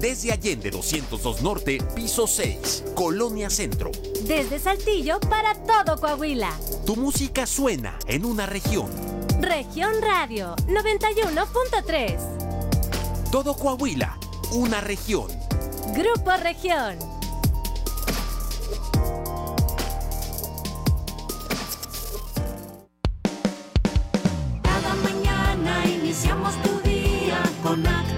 Desde Allende 202 Norte, piso 6, Colonia Centro. Desde Saltillo para todo Coahuila. Tu música suena en una región. Región Radio 91.3. Todo Coahuila, una región. Grupo Región. Cada mañana iniciamos tu día con actitud.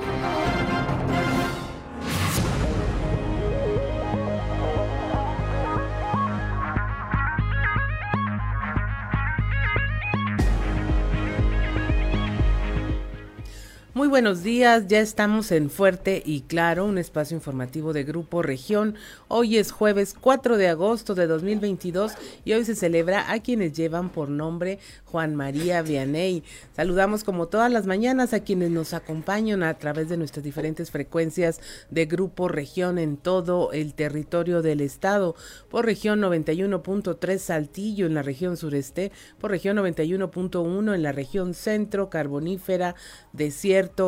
Muy buenos días, ya estamos en Fuerte y Claro, un espacio informativo de Grupo Región. Hoy es jueves 4 de agosto de 2022 y hoy se celebra a quienes llevan por nombre Juan María Vianney. Saludamos como todas las mañanas a quienes nos acompañan a través de nuestras diferentes frecuencias de Grupo Región en todo el territorio del estado. Por región 91.3 Saltillo en la región sureste, por región 91.1 en la región centro, carbonífera,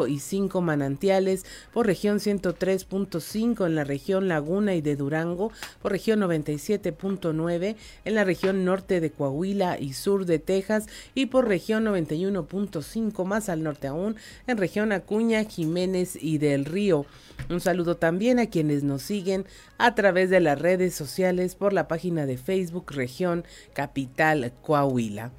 y cinco manantiales, por región 103.5 en la región Laguna y de Durango, por región 97.9 en la región norte de Coahuila y sur de Texas y por región 91.5 más al norte aún en región Acuña, Jiménez y del Río. Un saludo también a quienes nos siguen a través de las redes sociales por la página de Facebook Región Capital Coahuila.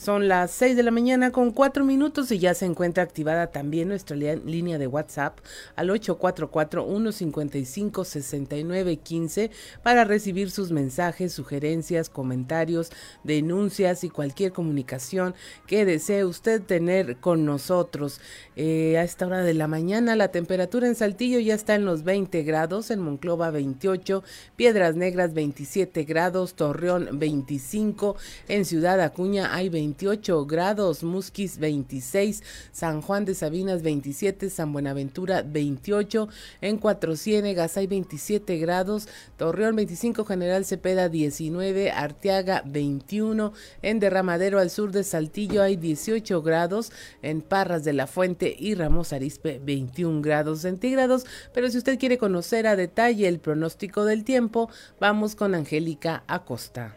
Son las 6 de la mañana con 4 minutos y ya se encuentra activada también nuestra línea de WhatsApp al 844-155-6915 para recibir sus mensajes, sugerencias, comentarios, denuncias y cualquier comunicación que desee usted tener con nosotros. Eh, a esta hora de la mañana la temperatura en Saltillo ya está en los 20 grados, en Monclova 28, Piedras Negras 27 grados, Torreón 25, en Ciudad Acuña hay 28 grados, Musquis 26, San Juan de Sabinas 27, San Buenaventura 28, en Cuatro Ciénegas hay 27 grados, Torreón 25, General Cepeda 19, Arteaga 21, en Derramadero al sur de Saltillo hay 18 grados, en Parras de la Fuente y Ramos Arispe 21 grados centígrados, pero si usted quiere conocer a detalle el pronóstico del tiempo, vamos con Angélica Acosta.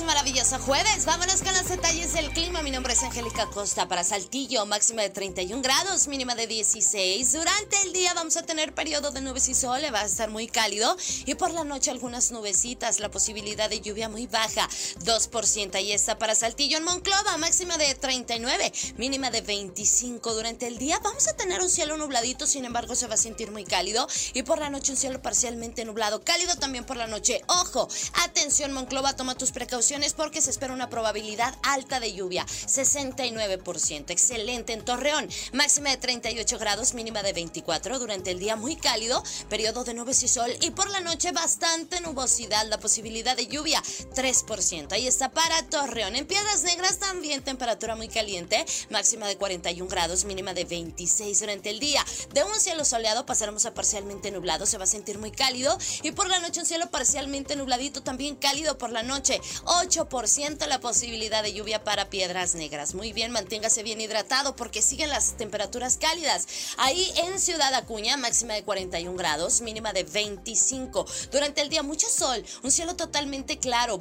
Y maravilloso jueves. Vámonos con los detalles del clima. Mi nombre es Angélica Costa para Saltillo, máxima de 31 grados, mínima de 16. Durante el día vamos a tener periodo de nubes y sol, va a estar muy cálido y por la noche algunas nubecitas, la posibilidad de lluvia muy baja, 2%. Ahí está para Saltillo en Monclova, máxima de 39, mínima de 25. Durante el día vamos a tener un cielo nubladito, sin embargo se va a sentir muy cálido y por la noche un cielo parcialmente nublado, cálido también por la noche. Ojo, atención Monclova, toma tus precauciones porque se espera una probabilidad alta de lluvia, 69%. Excelente en Torreón, máxima de 38 grados, mínima de 24. Durante el día muy cálido, periodo de nubes y sol y por la noche bastante nubosidad, la posibilidad de lluvia, 3%. Ahí está para Torreón. En Piedras Negras también temperatura muy caliente, máxima de 41 grados, mínima de 26 durante el día. De un cielo soleado pasaremos a parcialmente nublado, se va a sentir muy cálido y por la noche un cielo parcialmente nubladito, también cálido por la noche. 8% la posibilidad de lluvia para Piedras Negras. Muy bien, manténgase bien hidratado porque siguen las temperaturas cálidas. Ahí en Ciudad Acuña, máxima de 41 grados, mínima de 25. Durante el día mucho sol, un cielo totalmente claro,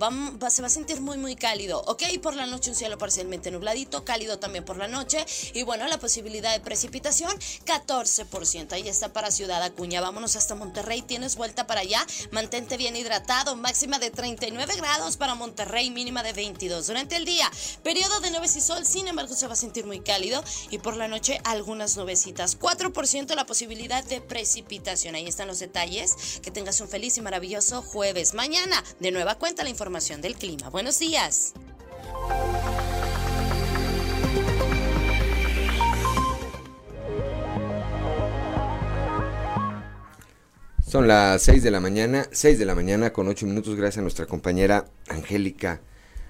se va a sentir muy muy cálido, ¿ok? Por la noche un cielo parcialmente nubladito, cálido también por la noche. Y bueno, la posibilidad de precipitación, 14%. Ahí está para Ciudad Acuña. Vámonos hasta Monterrey, tienes vuelta para allá, mantente bien hidratado, máxima de 39 grados para Monterrey, mínima de 22. Durante el día, periodo de nubes y sol, sin embargo se va a sentir muy cálido y por la noche algunas nubecitas. 4% la posibilidad de precipitación. Ahí están los detalles. Que tengas un feliz y maravilloso jueves. Mañana, de nueva cuenta, la información del clima. Buenos días. Son las 6 de la mañana, 6 de la mañana con 8 minutos, gracias a nuestra compañera Angélica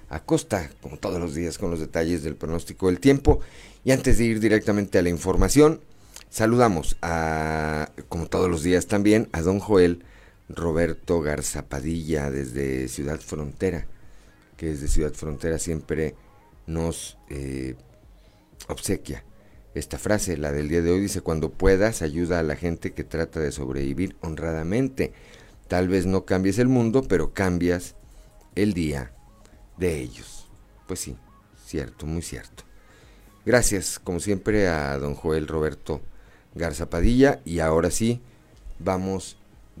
Acosta, como todos los días, con los detalles del pronóstico del tiempo. Y antes de ir directamente a la información, saludamos a, como todos los días también, a don Joel Roberto Garzapadilla desde Ciudad Frontera, que desde Ciudad Frontera siempre nos eh, obsequia esta frase, la del día de hoy, dice, cuando puedas, ayuda a la gente que trata de sobrevivir honradamente. Tal vez no cambies el mundo, pero cambias el día de ellos. Pues sí, cierto, muy cierto. Gracias, como siempre, a don Joel Roberto Garza Padilla. Y ahora sí, vamos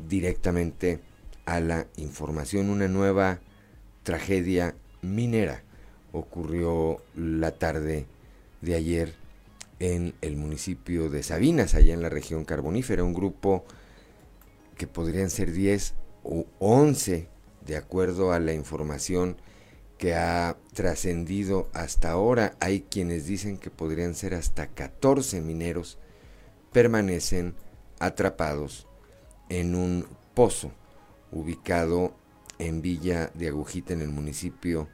directamente a la información. Una nueva tragedia minera ocurrió la tarde de ayer en el municipio de Sabinas, allá en la región carbonífera, un grupo que podrían ser 10 o 11, de acuerdo a la información que ha trascendido hasta ahora. Hay quienes dicen que podrían ser hasta 14 mineros, permanecen atrapados en un pozo ubicado en Villa de Agujita, en el municipio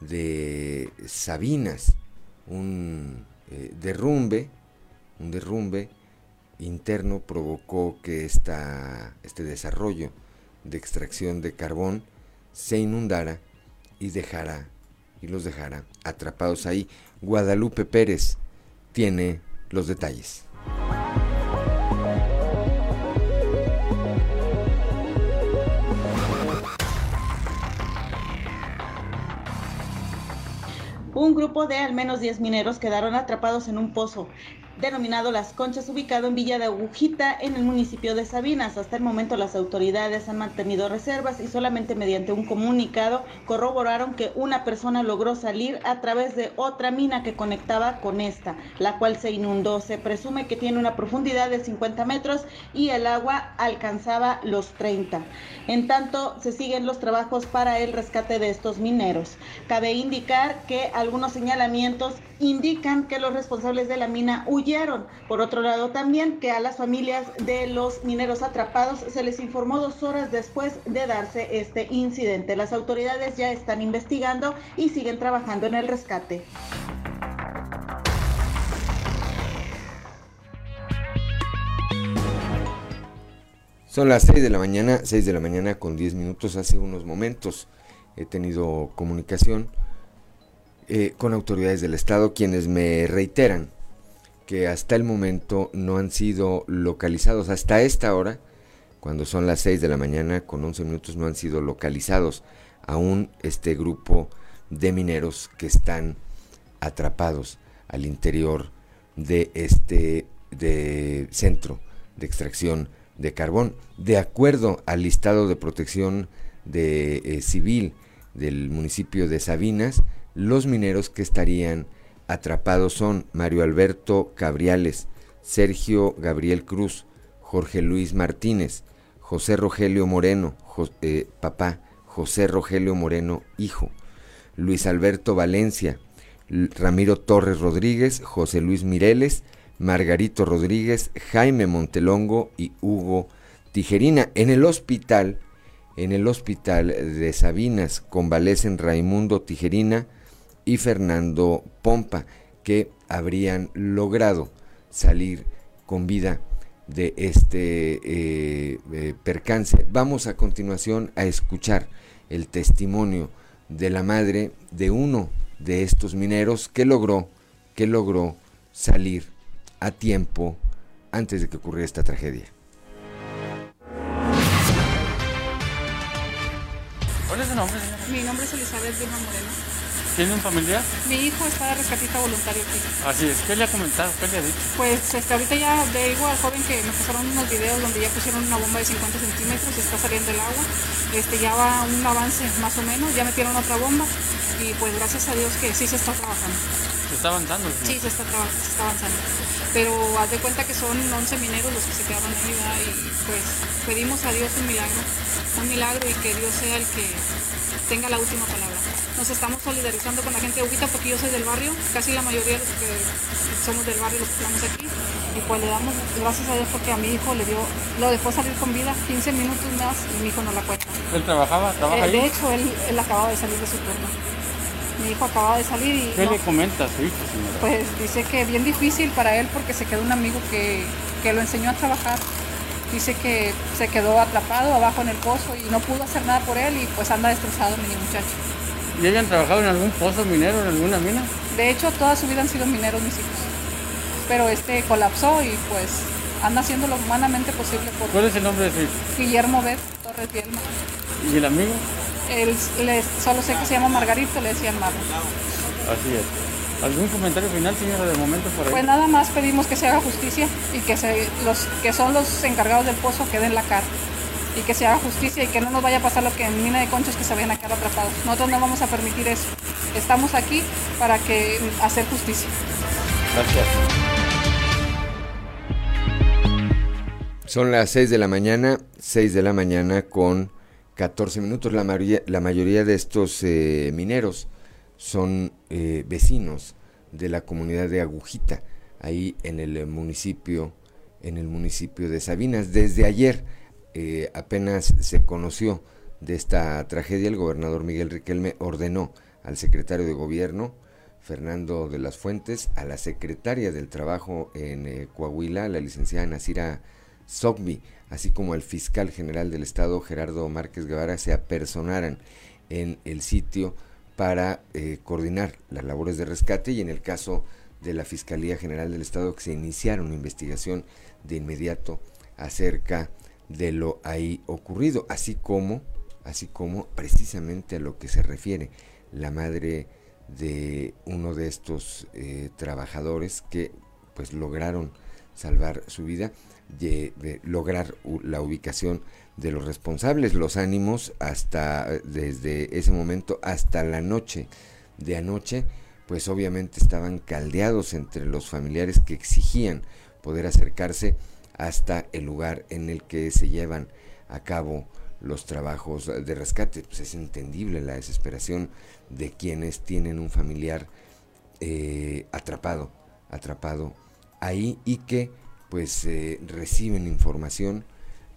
de Sabinas, un eh, derrumbe, un derrumbe interno provocó que esta, este desarrollo de extracción de carbón se inundara y dejara y los dejara atrapados ahí. Guadalupe Pérez tiene los detalles. Un grupo de al menos 10 mineros quedaron atrapados en un pozo denominado Las Conchas, ubicado en Villa de Agujita, en el municipio de Sabinas. Hasta el momento las autoridades han mantenido reservas y solamente mediante un comunicado corroboraron que una persona logró salir a través de otra mina que conectaba con esta, la cual se inundó. Se presume que tiene una profundidad de 50 metros y el agua alcanzaba los 30. En tanto, se siguen los trabajos para el rescate de estos mineros. Cabe indicar que algunos señalamientos indican que los responsables de la mina Por otro lado, también que a las familias de los mineros atrapados se les informó dos horas después de darse este incidente. Las autoridades ya están investigando y siguen trabajando en el rescate. Son las 6 de la mañana, 6 de la mañana con 10 minutos. Hace unos momentos he tenido comunicación eh, con autoridades del Estado quienes me reiteran que hasta el momento no han sido localizados. Hasta esta hora, cuando son las 6 de la mañana con 11 minutos, no han sido localizados aún este grupo de mineros que están atrapados al interior de este de centro de extracción de carbón. De acuerdo al listado de protección de eh, civil del municipio de Sabinas, los mineros que estarían atrapados son Mario Alberto Cabriales, Sergio Gabriel Cruz, Jorge Luis Martínez, José Rogelio Moreno, eh, papá, José Rogelio Moreno, hijo, Luis Alberto Valencia, Ramiro Torres Rodríguez, José Luis Mireles, Margarito Rodríguez, Jaime Montelongo y Hugo Tijerina. En el hospital, en el hospital de Sabinas, convalecen Raimundo Tijerina, y Fernando Pompa, que habrían logrado salir con vida de este eh, eh, percance. Vamos a continuación a escuchar el testimonio de la madre de uno de estos mineros que logró, que logró salir a tiempo antes de que ocurriera esta tragedia. ¿Cuál es su nombre, Mi nombre es Elizabeth Vilma Moreno. ¿Tiene un familiar? Mi hijo está de rescatista voluntario aquí. Así es. ¿Qué le ha comentado? ¿Qué le ha dicho? Pues este, ahorita ya le digo al joven que me pasaron unos videos donde ya pusieron una bomba de 50 centímetros y está saliendo el agua. Este, ya va un avance más o menos, ya metieron otra bomba y pues gracias a Dios que sí se está trabajando. ¿Se está avanzando? Sí, se está, se está avanzando. Pero haz de cuenta que son 11 mineros los que se quedaron ahí y pues pedimos a Dios un milagro, un milagro y que Dios sea el que tenga la última palabra. Nos estamos solidarizando con la gente de Ubita porque yo soy del barrio, casi la mayoría de los que somos del barrio los que estamos aquí. Y pues le damos gracias a Dios porque a mi hijo le dio, lo dejó salir con vida 15 minutos más y mi hijo no la cuenta. ¿Él trabajaba? ¿Trabaja eh, De hecho, él, él acababa de salir de su turno. Mi hijo acababa de salir y... ¿Qué le comenta a su hijo, señora? Pues dice que bien difícil para él porque se quedó un amigo que, que lo enseñó a trabajar dice que se quedó atrapado abajo en el pozo y no pudo hacer nada por él y pues anda destrozado mi muchacho. ¿Y habían trabajado en algún pozo minero, en alguna mina? De hecho, toda su vida han sido mineros mis hijos. Pero este colapsó y pues anda haciendo lo humanamente posible por... ¿Cuál es el nombre de su hijo? Guillermo Bet Torres Bielma. ¿Y el amigo? Él, solo sé que se llama Margarito, le decían Marlo. Así es. ¿Algún comentario final, señora, de momento por ahí? Pues nada más pedimos que se haga justicia y que se, los que son los encargados del pozo queden la cara y que se haga justicia y que no nos vaya a pasar lo que en Mina de Conchos que se vayan a quedar atrapados. Nosotros no vamos a permitir eso. Estamos aquí para que hacer justicia. Gracias. Son las 6 de la mañana, 6 de la mañana con 14 minutos. La mayoría, la mayoría de estos eh, mineros son eh, vecinos de la comunidad de Agujita, ahí en el municipio, en el municipio de Sabinas. Desde ayer eh, apenas se conoció de esta tragedia, el gobernador Miguel Riquelme ordenó al secretario de gobierno, Fernando de las Fuentes, a la secretaria del Trabajo en eh, Coahuila, la licenciada Nasira Sogbi, así como al fiscal general del Estado, Gerardo Márquez Guevara, se apersonaran en el sitio para eh, coordinar las labores de rescate y en el caso de la Fiscalía General del Estado que se iniciara una investigación de inmediato acerca de lo ahí ocurrido, así como, así como precisamente a lo que se refiere la madre de uno de estos eh, trabajadores que pues lograron salvar su vida, de, de lograr la ubicación de los responsables, los ánimos hasta desde ese momento hasta la noche de anoche, pues obviamente estaban caldeados entre los familiares que exigían poder acercarse hasta el lugar en el que se llevan a cabo los trabajos de rescate. Pues es entendible la desesperación de quienes tienen un familiar eh, atrapado, atrapado ahí y que pues eh, reciben información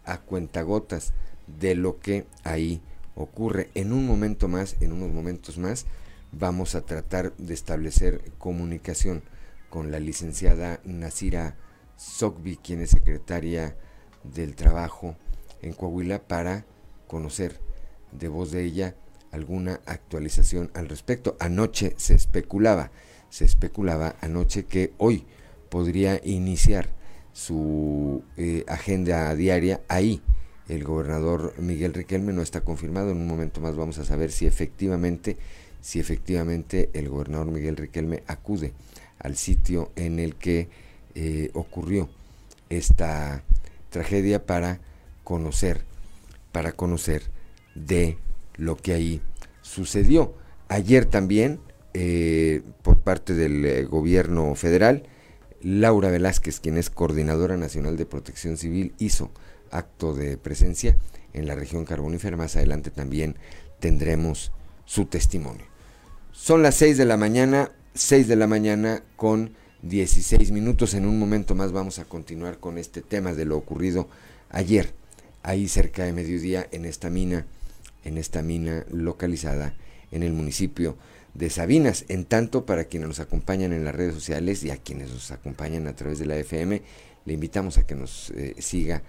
a cuentagotas de lo que ahí ocurre. En un momento más, en unos momentos más, vamos a tratar de establecer comunicación con la licenciada Nasira Sogbi, quien es secretaria del Trabajo en Coahuila, para conocer de voz de ella alguna actualización al respecto. Anoche se especulaba, se especulaba anoche que hoy podría iniciar su eh, agenda diaria ahí. El gobernador Miguel Riquelme no está confirmado. En un momento más vamos a saber si efectivamente, si efectivamente el gobernador Miguel Riquelme acude al sitio en el que eh, ocurrió esta tragedia para conocer, para conocer de lo que ahí sucedió. Ayer también, eh, por parte del eh, gobierno federal, Laura Velázquez, quien es coordinadora nacional de protección civil, hizo acto de presencia en la región carbonífera. Más adelante también tendremos su testimonio. Son las 6 de la mañana, 6 de la mañana con 16 minutos. En un momento más vamos a continuar con este tema de lo ocurrido ayer, ahí cerca de mediodía, en esta mina, en esta mina localizada en el municipio de Sabinas. En tanto, para quienes nos acompañan en las redes sociales y a quienes nos acompañan a través de la FM, le invitamos a que nos eh, siga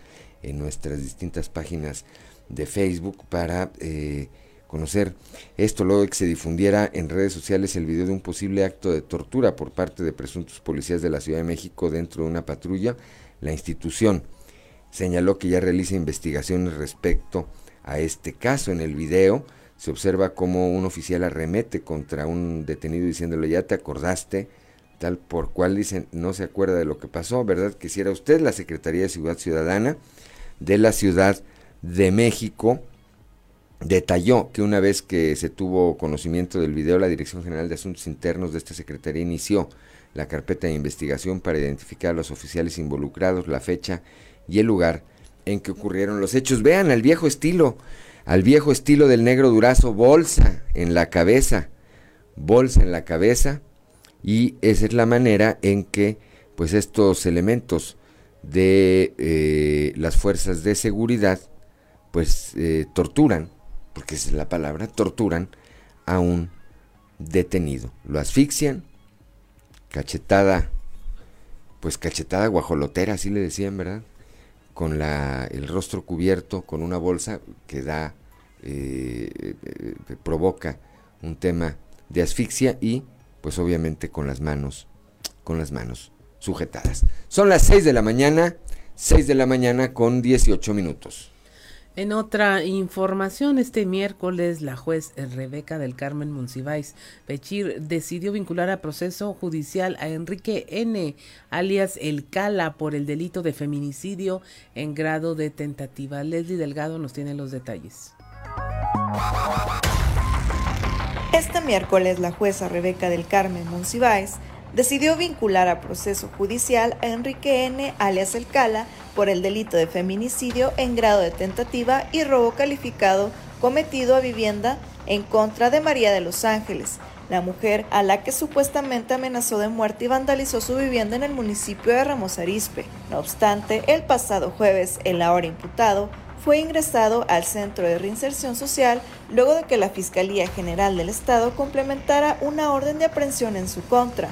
en nuestras distintas páginas de Facebook para eh, conocer esto luego de que se difundiera en redes sociales el video de un posible acto de tortura por parte de presuntos policías de la Ciudad de México dentro de una patrulla. La institución señaló que ya realiza investigaciones respecto a este caso. En el video se observa cómo un oficial arremete contra un detenido diciéndole ya te acordaste, tal por cual dicen no se acuerda de lo que pasó, ¿verdad? Quisiera usted la Secretaría de Seguridad Ciudadana de la Ciudad de México detalló que una vez que se tuvo conocimiento del video, la Dirección General de Asuntos Internos de esta Secretaría inició la carpeta de investigación para identificar a los oficiales involucrados, la fecha y el lugar en que ocurrieron los hechos. Vean al viejo estilo, al viejo estilo del negro durazo, bolsa en la cabeza, bolsa en la cabeza, y esa es la manera en que pues estos elementos de eh, las fuerzas de seguridad pues eh, torturan porque esa es la palabra, torturan a un detenido. Lo asfixian, cachetada, pues cachetada guajolotera, así le decían, ¿verdad? Con la, el rostro cubierto, con una bolsa que da, eh, eh, provoca un tema de asfixia y pues obviamente con las manos, con las manos sujetadas. Son las 6 de la mañana, 6 de la mañana con 18 minutos. En otra información, este miércoles la juez Rebeca del Carmen Monsiváis Pechir decidió vincular a proceso judicial a Enrique N., alias El Cala, por el delito de feminicidio en grado de tentativa. Leslie Delgado nos tiene los detalles. Este miércoles la jueza Rebeca del Carmen Monsiváis decidió vincular a proceso judicial a Enrique N., alias El Cala, por el delito de feminicidio en grado de tentativa y robo calificado cometido a vivienda en contra de María de los Ángeles, la mujer a la que supuestamente amenazó de muerte y vandalizó su vivienda en el municipio de Ramos Arizpe. No obstante, el pasado jueves, el ahora imputado fue ingresado al Centro de Reinserción Social luego de que la Fiscalía General del Estado complementara una orden de aprehensión en su contra.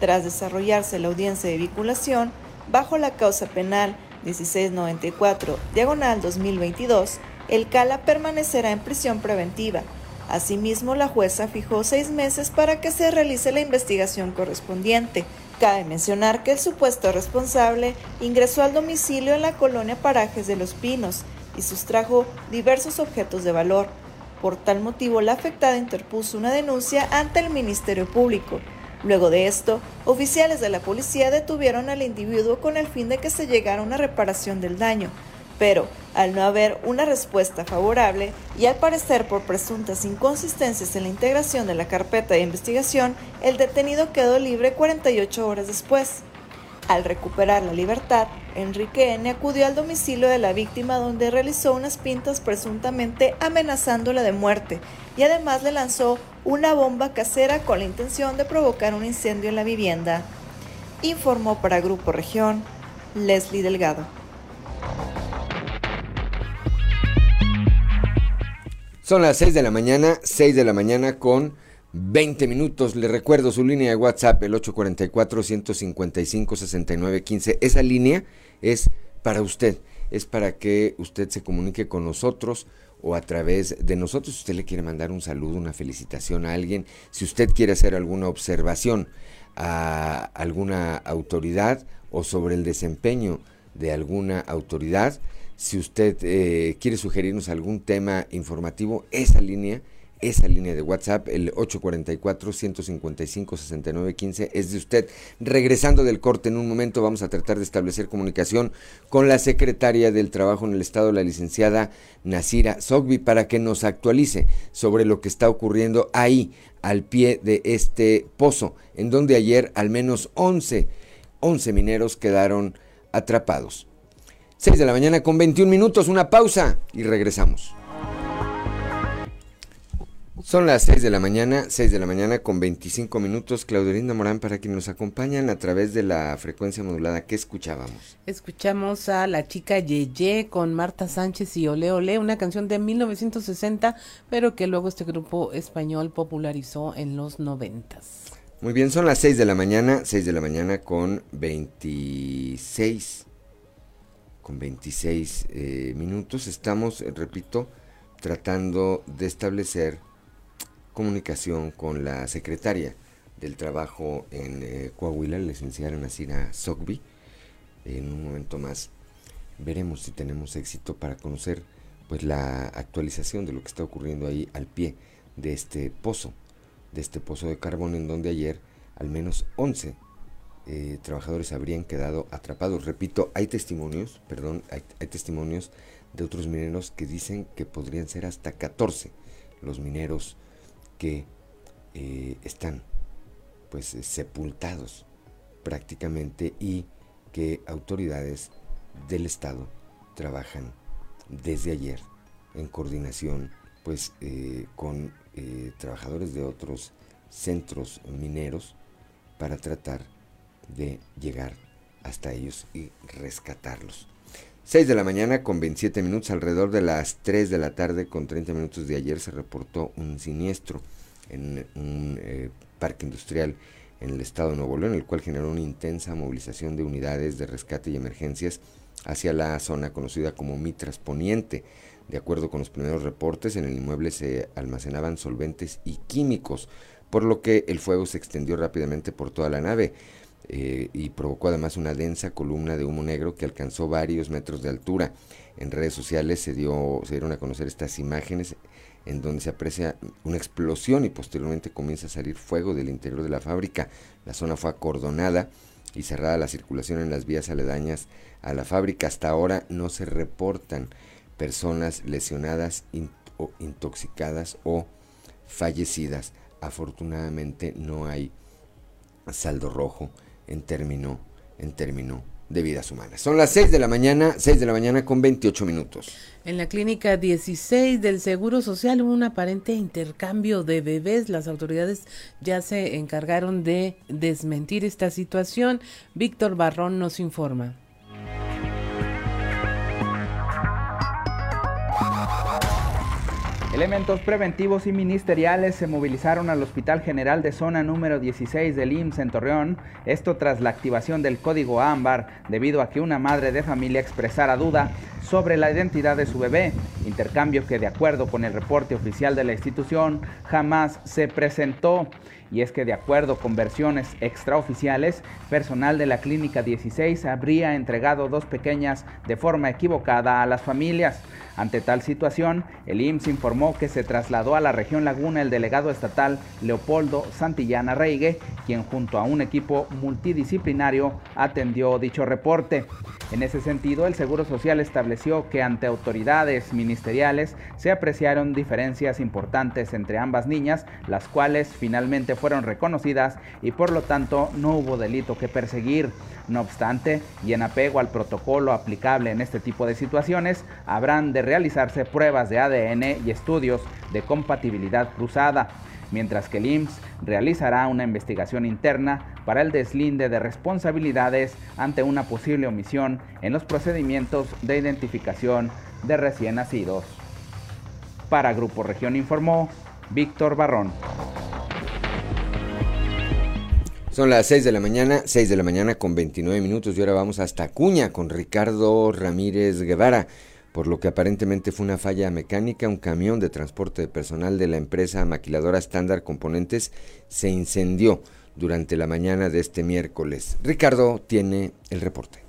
Tras desarrollarse la audiencia de vinculación, bajo la causa penal 1694, diagonal 2022, el Cala permanecerá en prisión preventiva. Asimismo, la jueza fijó seis meses para que se realice la investigación correspondiente. Cabe mencionar que el supuesto responsable ingresó al domicilio en la colonia Parajes de los Pinos y sustrajo diversos objetos de valor. Por tal motivo, la afectada interpuso una denuncia ante el Ministerio Público. Luego de esto, oficiales de la policía detuvieron al individuo con el fin de que se llegara una reparación del daño, pero al no haber una respuesta favorable y al parecer por presuntas inconsistencias en la integración de la carpeta de investigación, el detenido quedó libre 48 horas después. Al recuperar la libertad, Enrique N. acudió al domicilio de la víctima donde realizó unas pintas presuntamente amenazándola de muerte y además le lanzó una bomba casera con la intención de provocar un incendio en la vivienda. Informó para Grupo Región Leslie Delgado. Son las 6 de la mañana, 6 de la mañana con 20 minutos. Le recuerdo su línea de WhatsApp, el 844-155-6915. Esa línea es para usted, es para que usted se comunique con nosotros o a través de nosotros. Si usted le quiere mandar un saludo, una felicitación a alguien, si usted quiere hacer alguna observación a, alguna autoridad o sobre el desempeño de alguna autoridad. Si usted eh, quiere sugerirnos algún tema informativo, esa línea esa línea de WhatsApp, el 844-155-6915, es de usted. Regresando del corte en un momento, vamos a tratar de establecer comunicación con la secretaria del Trabajo en el Estado, la licenciada Nasira Sogbi, para que nos actualice sobre lo que está ocurriendo ahí, al pie de este pozo, en donde ayer al menos 11, 11 mineros quedaron atrapados. 6 de la mañana con 21 minutos, una pausa y regresamos. Son las 6 de la mañana, 6 de la mañana con 25 minutos. Claudelinda Morán, para quienes nos acompañan a través de la frecuencia modulada, ¿qué escuchábamos? Escuchamos a la chica Yeye con Marta Sánchez y Ole Ole, una canción de 1960, pero que luego este grupo español popularizó en los 90. Muy bien, son las 6 de la mañana, 6 de la mañana con 26, con 26 eh, minutos. Estamos, repito, tratando de establecer comunicación con la secretaria del trabajo en eh, Coahuila, la licenciada Nasira Sogbi. En un momento más veremos si tenemos éxito para conocer pues la actualización de lo que está ocurriendo ahí al pie de este pozo, de este pozo de carbón en donde ayer al menos 11 eh, trabajadores habrían quedado atrapados. Repito, hay testimonios, perdón, hay testimonios de otros mineros que dicen que podrían ser hasta 14 los mineros que eh, están pues eh, sepultados prácticamente y que autoridades del Estado trabajan desde ayer en coordinación pues eh, con trabajadores de otros centros mineros para tratar de llegar hasta ellos y rescatarlos. 6 de la mañana con 27 minutos, alrededor de las 3 de la tarde con 30 minutos de ayer se reportó un siniestro en un eh, parque industrial en el estado de Nuevo León, el cual generó una intensa movilización de unidades de rescate y emergencias hacia la zona conocida como Mitras Poniente. De acuerdo con los primeros reportes, en el inmueble se almacenaban solventes y químicos, por lo que el fuego se extendió rápidamente por toda la nave. Eh, y provocó además una densa columna de humo negro que alcanzó varios metros de altura. En redes sociales se, dio, se dieron a conocer estas imágenes en donde se aprecia una explosión y posteriormente comienza a salir fuego del interior de la fábrica. La zona fue acordonada y cerrada la circulación en las vías aledañas a la fábrica. Hasta ahora no se reportan personas lesionadas, o intoxicadas o fallecidas. Afortunadamente no hay saldo rojo en término, en término de vidas humanas. Son las 6 de la mañana, 6 de la mañana con 28 minutos. En la clínica 16 del Seguro Social hubo un aparente intercambio de bebés. Las autoridades ya se encargaron de desmentir esta situación. Víctor Barrón nos informa. Elementos preventivos y ministeriales se movilizaron al Hospital General de Zona número 16 del IMSS en Torreón, esto tras la activación del código ámbar debido a que una madre de familia expresara duda sobre la identidad de su bebé, intercambio que de acuerdo con el reporte oficial de la institución jamás se presentó. Y es que de acuerdo con versiones extraoficiales, personal de la Clínica 16 habría entregado dos pequeñas de forma equivocada a las familias. Ante tal situación, el IMSS informó que se trasladó a la región Laguna el delegado estatal Leopoldo Santillana Reigue, quien junto a un equipo multidisciplinario atendió dicho reporte. En ese sentido, el Seguro Social estableció que ante autoridades ministeriales se apreciaron diferencias importantes entre ambas niñas, las cuales finalmente fueron reconocidas y por lo tanto no hubo delito que perseguir. No obstante, y en apego al protocolo aplicable en este tipo de situaciones, habrán de realizarse pruebas de ADN y estudios de compatibilidad cruzada, mientras que el IMSS realizará una investigación interna para el deslinde de responsabilidades ante una posible omisión en los procedimientos de identificación de recién nacidos. Para Grupo Región informó Víctor Barrón. Son las 6 de la mañana, 6 de la mañana con 29 minutos y ahora vamos hasta Cuña con Ricardo Ramírez Guevara, por lo que aparentemente fue una falla mecánica, un camión de transporte de personal de la empresa maquiladora Standard Componentes se incendió durante la mañana de este miércoles. Ricardo tiene el reporte.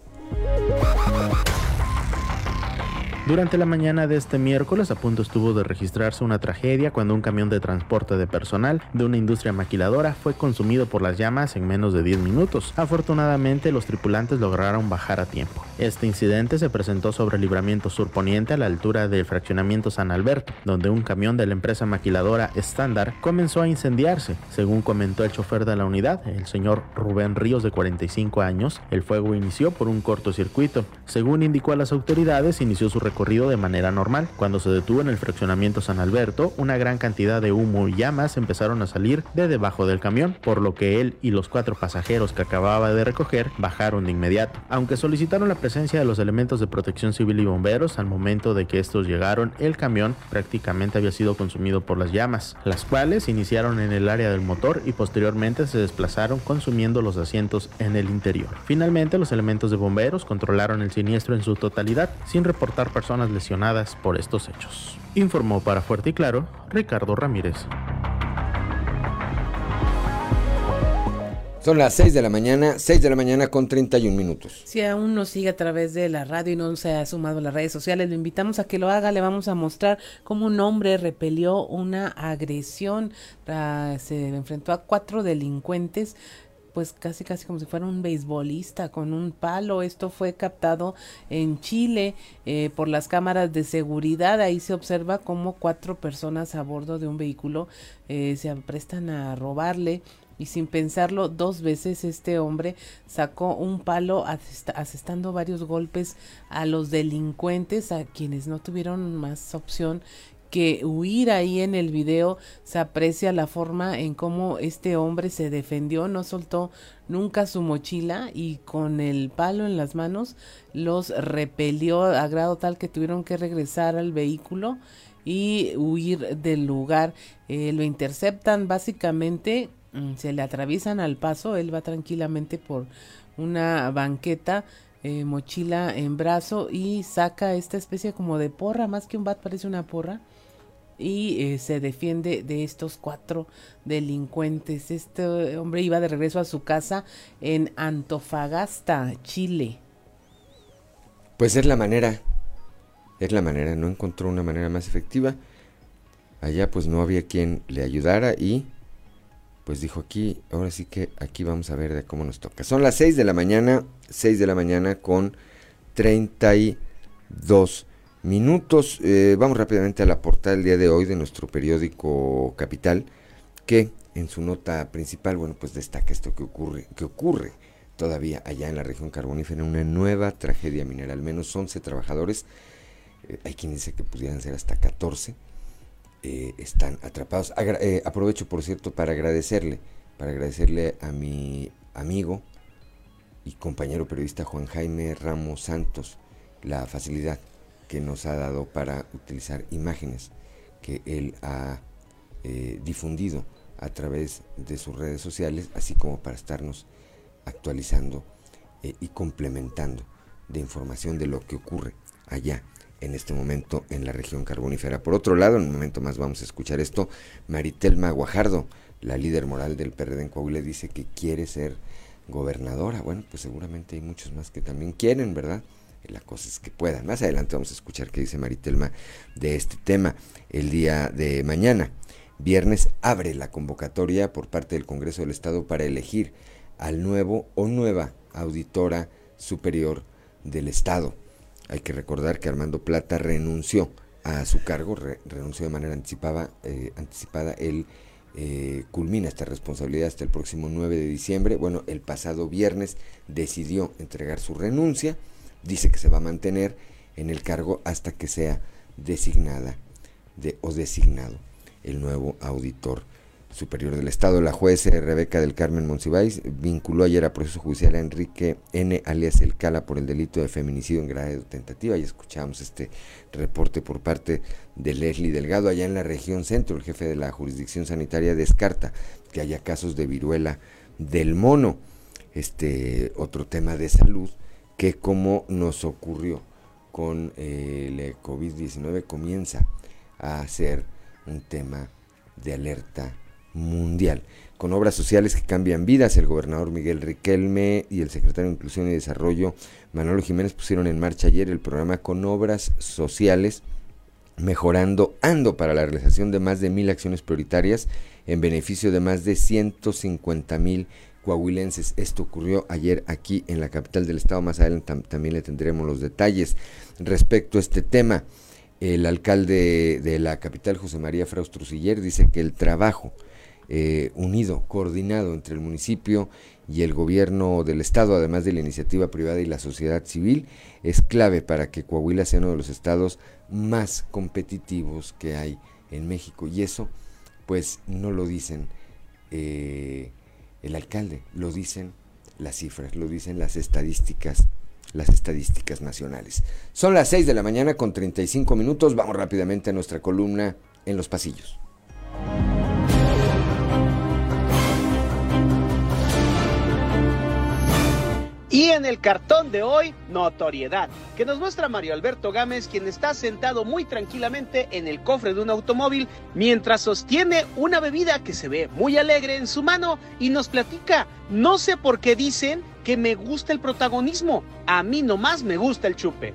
Durante la mañana de este miércoles a punto estuvo de registrarse una tragedia cuando un camión de transporte de personal de una industria maquiladora fue consumido por las llamas en menos de 10 minutos. Afortunadamente los tripulantes lograron bajar a tiempo. Este incidente se presentó sobre el libramiento surponiente a la altura del fraccionamiento San Alberto, donde un camión de la empresa maquiladora Standard comenzó a incendiarse. Según comentó el chofer de la unidad, el señor Rubén Ríos de 45 años, el fuego inició por un cortocircuito. Según indicó a las autoridades, inició su recorrido de manera normal. Cuando se detuvo en el fraccionamiento San Alberto, una gran cantidad de humo y llamas empezaron a salir de debajo del camión, por lo que él y los cuatro pasajeros que acababa de recoger bajaron de inmediato. Aunque solicitaron la presencia de los elementos de protección civil y bomberos, al momento de que estos llegaron, el camión prácticamente había sido consumido por las llamas, las cuales iniciaron en el área del motor y posteriormente se desplazaron consumiendo los asientos en el interior. Finalmente, los elementos de bomberos controlaron el siniestro en su totalidad, sin reportar personas lesionadas por estos hechos. Informó para Fuerte y Claro Ricardo Ramírez. Son las 6 de la mañana, 6 de la mañana con 31 minutos. Si aún nos sigue a través de la radio y no se ha sumado a las redes sociales, lo invitamos a que lo haga. Le vamos a mostrar cómo un hombre repelió una agresión. Se enfrentó a cuatro delincuentes pues casi casi como si fuera un beisbolista con un palo. Esto fue captado en Chile eh, por las cámaras de seguridad. Ahí se observa como cuatro personas a bordo de un vehículo eh, se prestan a robarle y sin pensarlo dos veces este hombre sacó un palo asestando varios golpes a los delincuentes, a quienes no tuvieron más opción que huir ahí en el video se aprecia la forma en cómo este hombre se defendió, no soltó nunca su mochila y con el palo en las manos los repelió a grado tal que tuvieron que regresar al vehículo y huir del lugar. Eh, lo interceptan básicamente, mm, se le atraviesan al paso, él va tranquilamente por una banqueta eh, mochila en brazo y saca esta especie como de porra, más que un bat parece una porra y eh, se defiende de estos cuatro delincuentes. Este hombre iba de regreso a su casa en Antofagasta, Chile. Pues es la manera, es la manera, no encontró una manera más efectiva. Allá pues no había quien le ayudara y pues dijo aquí, ahora sí que aquí vamos a ver de cómo nos toca. Son las 6 de la mañana, 6 de la mañana con 32 minutos. Eh, vamos rápidamente a la portada del día de hoy de nuestro periódico Capital, que en su nota principal, bueno, pues destaca esto que ocurre, que ocurre todavía allá en la región carbonífera, una nueva tragedia minera. Al menos 11 trabajadores, eh, hay quien dice que pudieran ser hasta 14, eh, están atrapados. aprovecho, por cierto, para agradecerle, para agradecerle a mi amigo y compañero periodista Juan Jaime Ramos Santos la facilidad que nos ha dado para utilizar imágenes que él ha eh, difundido a través de sus redes sociales, así como para estarnos actualizando eh, y complementando de información de lo que ocurre allá en este momento en la región carbonífera. Por otro lado, en un momento más vamos a escuchar esto, Maritelma Guajardo, la líder moral del PRD en Coahuila, dice que quiere ser gobernadora. Bueno, pues seguramente hay muchos más que también quieren, ¿verdad? la cosa es que puedan. Más adelante vamos a escuchar qué dice Maritelma de este tema el día de mañana. Viernes abre la convocatoria por parte del Congreso del Estado para elegir al nuevo o nueva auditora superior del Estado. Hay que recordar que Armando Plata renunció a su cargo, renunció de manera anticipada, eh, anticipada él eh, culmina esta responsabilidad hasta el próximo 9 de diciembre. Bueno, el pasado viernes decidió entregar su renuncia dice que se va a mantener en el cargo hasta que sea designada de, o designado el nuevo auditor superior del Estado. La juez Rebeca del Carmen Monsiváis vinculó ayer a proceso judicial a Enrique N. alias El Cala por el delito de feminicidio en grado tentativa. Y escuchamos este reporte por parte de Leslie Delgado allá en la región centro. El jefe de la jurisdicción sanitaria descarta que haya casos de viruela del mono. Este otro tema de salud que como nos ocurrió con el eh, COVID-19 comienza a ser un tema de alerta mundial. Con obras sociales que cambian vidas, el gobernador Miguel Riquelme y el secretario de Inclusión y Desarrollo Manolo Jiménez pusieron en marcha ayer el programa con obras sociales mejorando Ando para la realización de más de mil acciones prioritarias en beneficio de más de 150 mil coahuilenses. Esto ocurrió ayer aquí en la capital del estado. Más adelante también le tendremos los detalles respecto a este tema. El alcalde de la capital, José María Fraustrusiller, dice que el trabajo eh, unido, coordinado entre el municipio y el gobierno del estado, además de la iniciativa privada y la sociedad civil, es clave para que Coahuila sea uno de los estados más competitivos que hay en México. Y eso, pues, no lo dicen eh, el alcalde, lo dicen las cifras, lo dicen las estadísticas, las estadísticas nacionales. Son las 6 de la mañana con 35 minutos. Vamos rápidamente a nuestra columna en los pasillos. Y en el cartón de hoy, notoriedad, que nos muestra Mario Alberto Gámez, quien está sentado muy tranquilamente en el cofre de un automóvil mientras sostiene una bebida que se ve muy alegre en su mano y nos platica, no sé por qué dicen que me gusta el protagonismo, a mí nomás me gusta el chupe.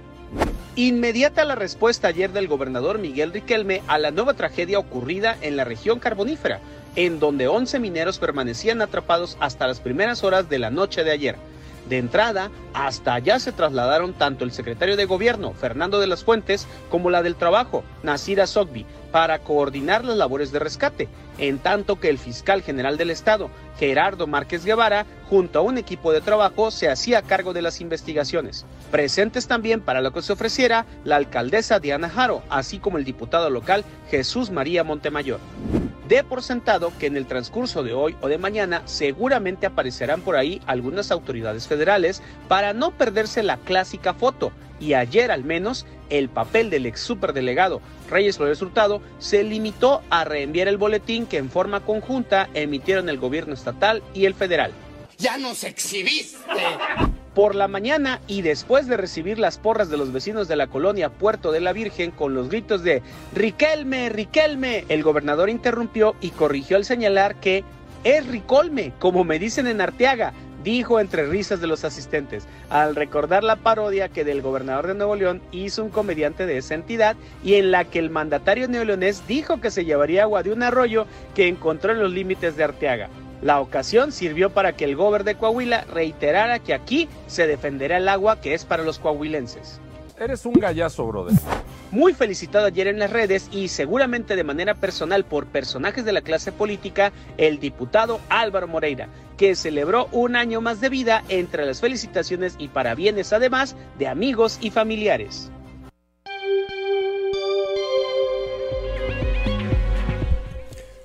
Inmediata la respuesta ayer del gobernador Miguel Riquelme a la nueva tragedia ocurrida en la región carbonífera, en donde 11 mineros permanecían atrapados hasta las primeras horas de la noche de ayer. De entrada, hasta allá se trasladaron tanto el secretario de Gobierno, Fernando de las Fuentes, como la del Trabajo, Nasira Sogbi, para coordinar las labores de rescate, en tanto que el fiscal general del Estado, Gerardo Márquez Guevara, junto a un equipo de trabajo, se hacía cargo de las investigaciones. Presentes también para lo que se ofreciera la alcaldesa Diana Jaro, así como el diputado local Jesús María Montemayor. De por sentado que en el transcurso de hoy o de mañana seguramente aparecerán por ahí algunas autoridades federales para no perderse la clásica foto. Y ayer al menos el papel del ex superdelegado Reyes Flores Hurtado se limitó a reenviar el boletín que en forma conjunta emitieron el gobierno estatal y el federal. ¡Ya nos exhibiste! Por la mañana y después de recibir las porras de los vecinos de la colonia Puerto de la Virgen con los gritos de Riquelme, Riquelme, el gobernador interrumpió y corrigió al señalar que es Ricolme, como me dicen en Arteaga, dijo entre risas de los asistentes, al recordar la parodia que del gobernador de Nuevo León hizo un comediante de esa entidad y en la que el mandatario neoleonés dijo que se llevaría agua de un arroyo que encontró en los límites de Arteaga. La ocasión sirvió para que el gobernador de Coahuila reiterara que aquí se defenderá el agua que es para los coahuilenses. Eres un gallazo, brother. Muy felicitado ayer en las redes y seguramente de manera personal por personajes de la clase política, el diputado Álvaro Moreira, que celebró un año más de vida entre las felicitaciones y parabienes además de amigos y familiares.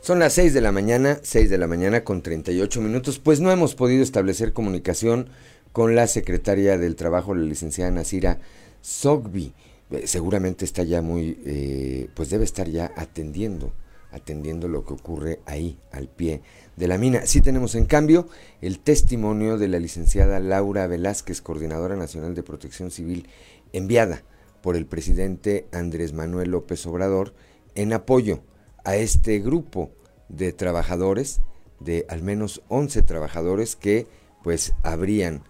Son las 6 de la mañana, 6 de la mañana con 38 minutos, pues no hemos podido establecer comunicación con la secretaria del Trabajo, la licenciada Nasira Sogbi. Eh, seguramente está ya muy, eh, pues debe estar ya atendiendo, atendiendo lo que ocurre ahí, al pie de la mina. Sí tenemos en cambio el testimonio de la licenciada Laura Velázquez, coordinadora nacional de protección civil, enviada por el presidente Andrés Manuel López Obrador en apoyo a este grupo de trabajadores, de al menos 11 trabajadores que pues habrían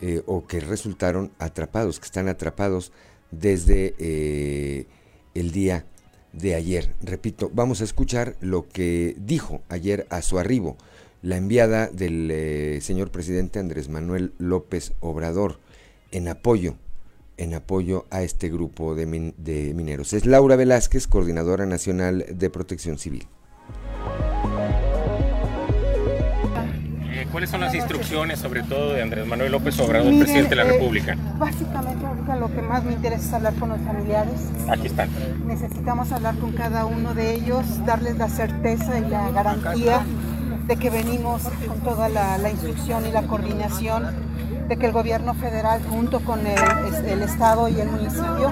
eh, o que resultaron atrapados, que están atrapados desde eh, el día de ayer. Repito, vamos a escuchar lo que dijo ayer a su arribo la enviada del eh, señor presidente Andrés Manuel López Obrador en apoyo en apoyo a este grupo de, de mineros. Es Laura Velázquez, coordinadora nacional de protección civil. ¿Cuáles son las instrucciones, sobre todo de Andrés Manuel López Obrador, presidente de la eh, República? Básicamente, ahorita lo que más me interesa es hablar con los familiares. Aquí están. Necesitamos hablar con cada uno de ellos, darles la certeza y la garantía de que venimos con toda la, la instrucción y la coordinación, de que el gobierno federal, junto con el, Estado y el municipio,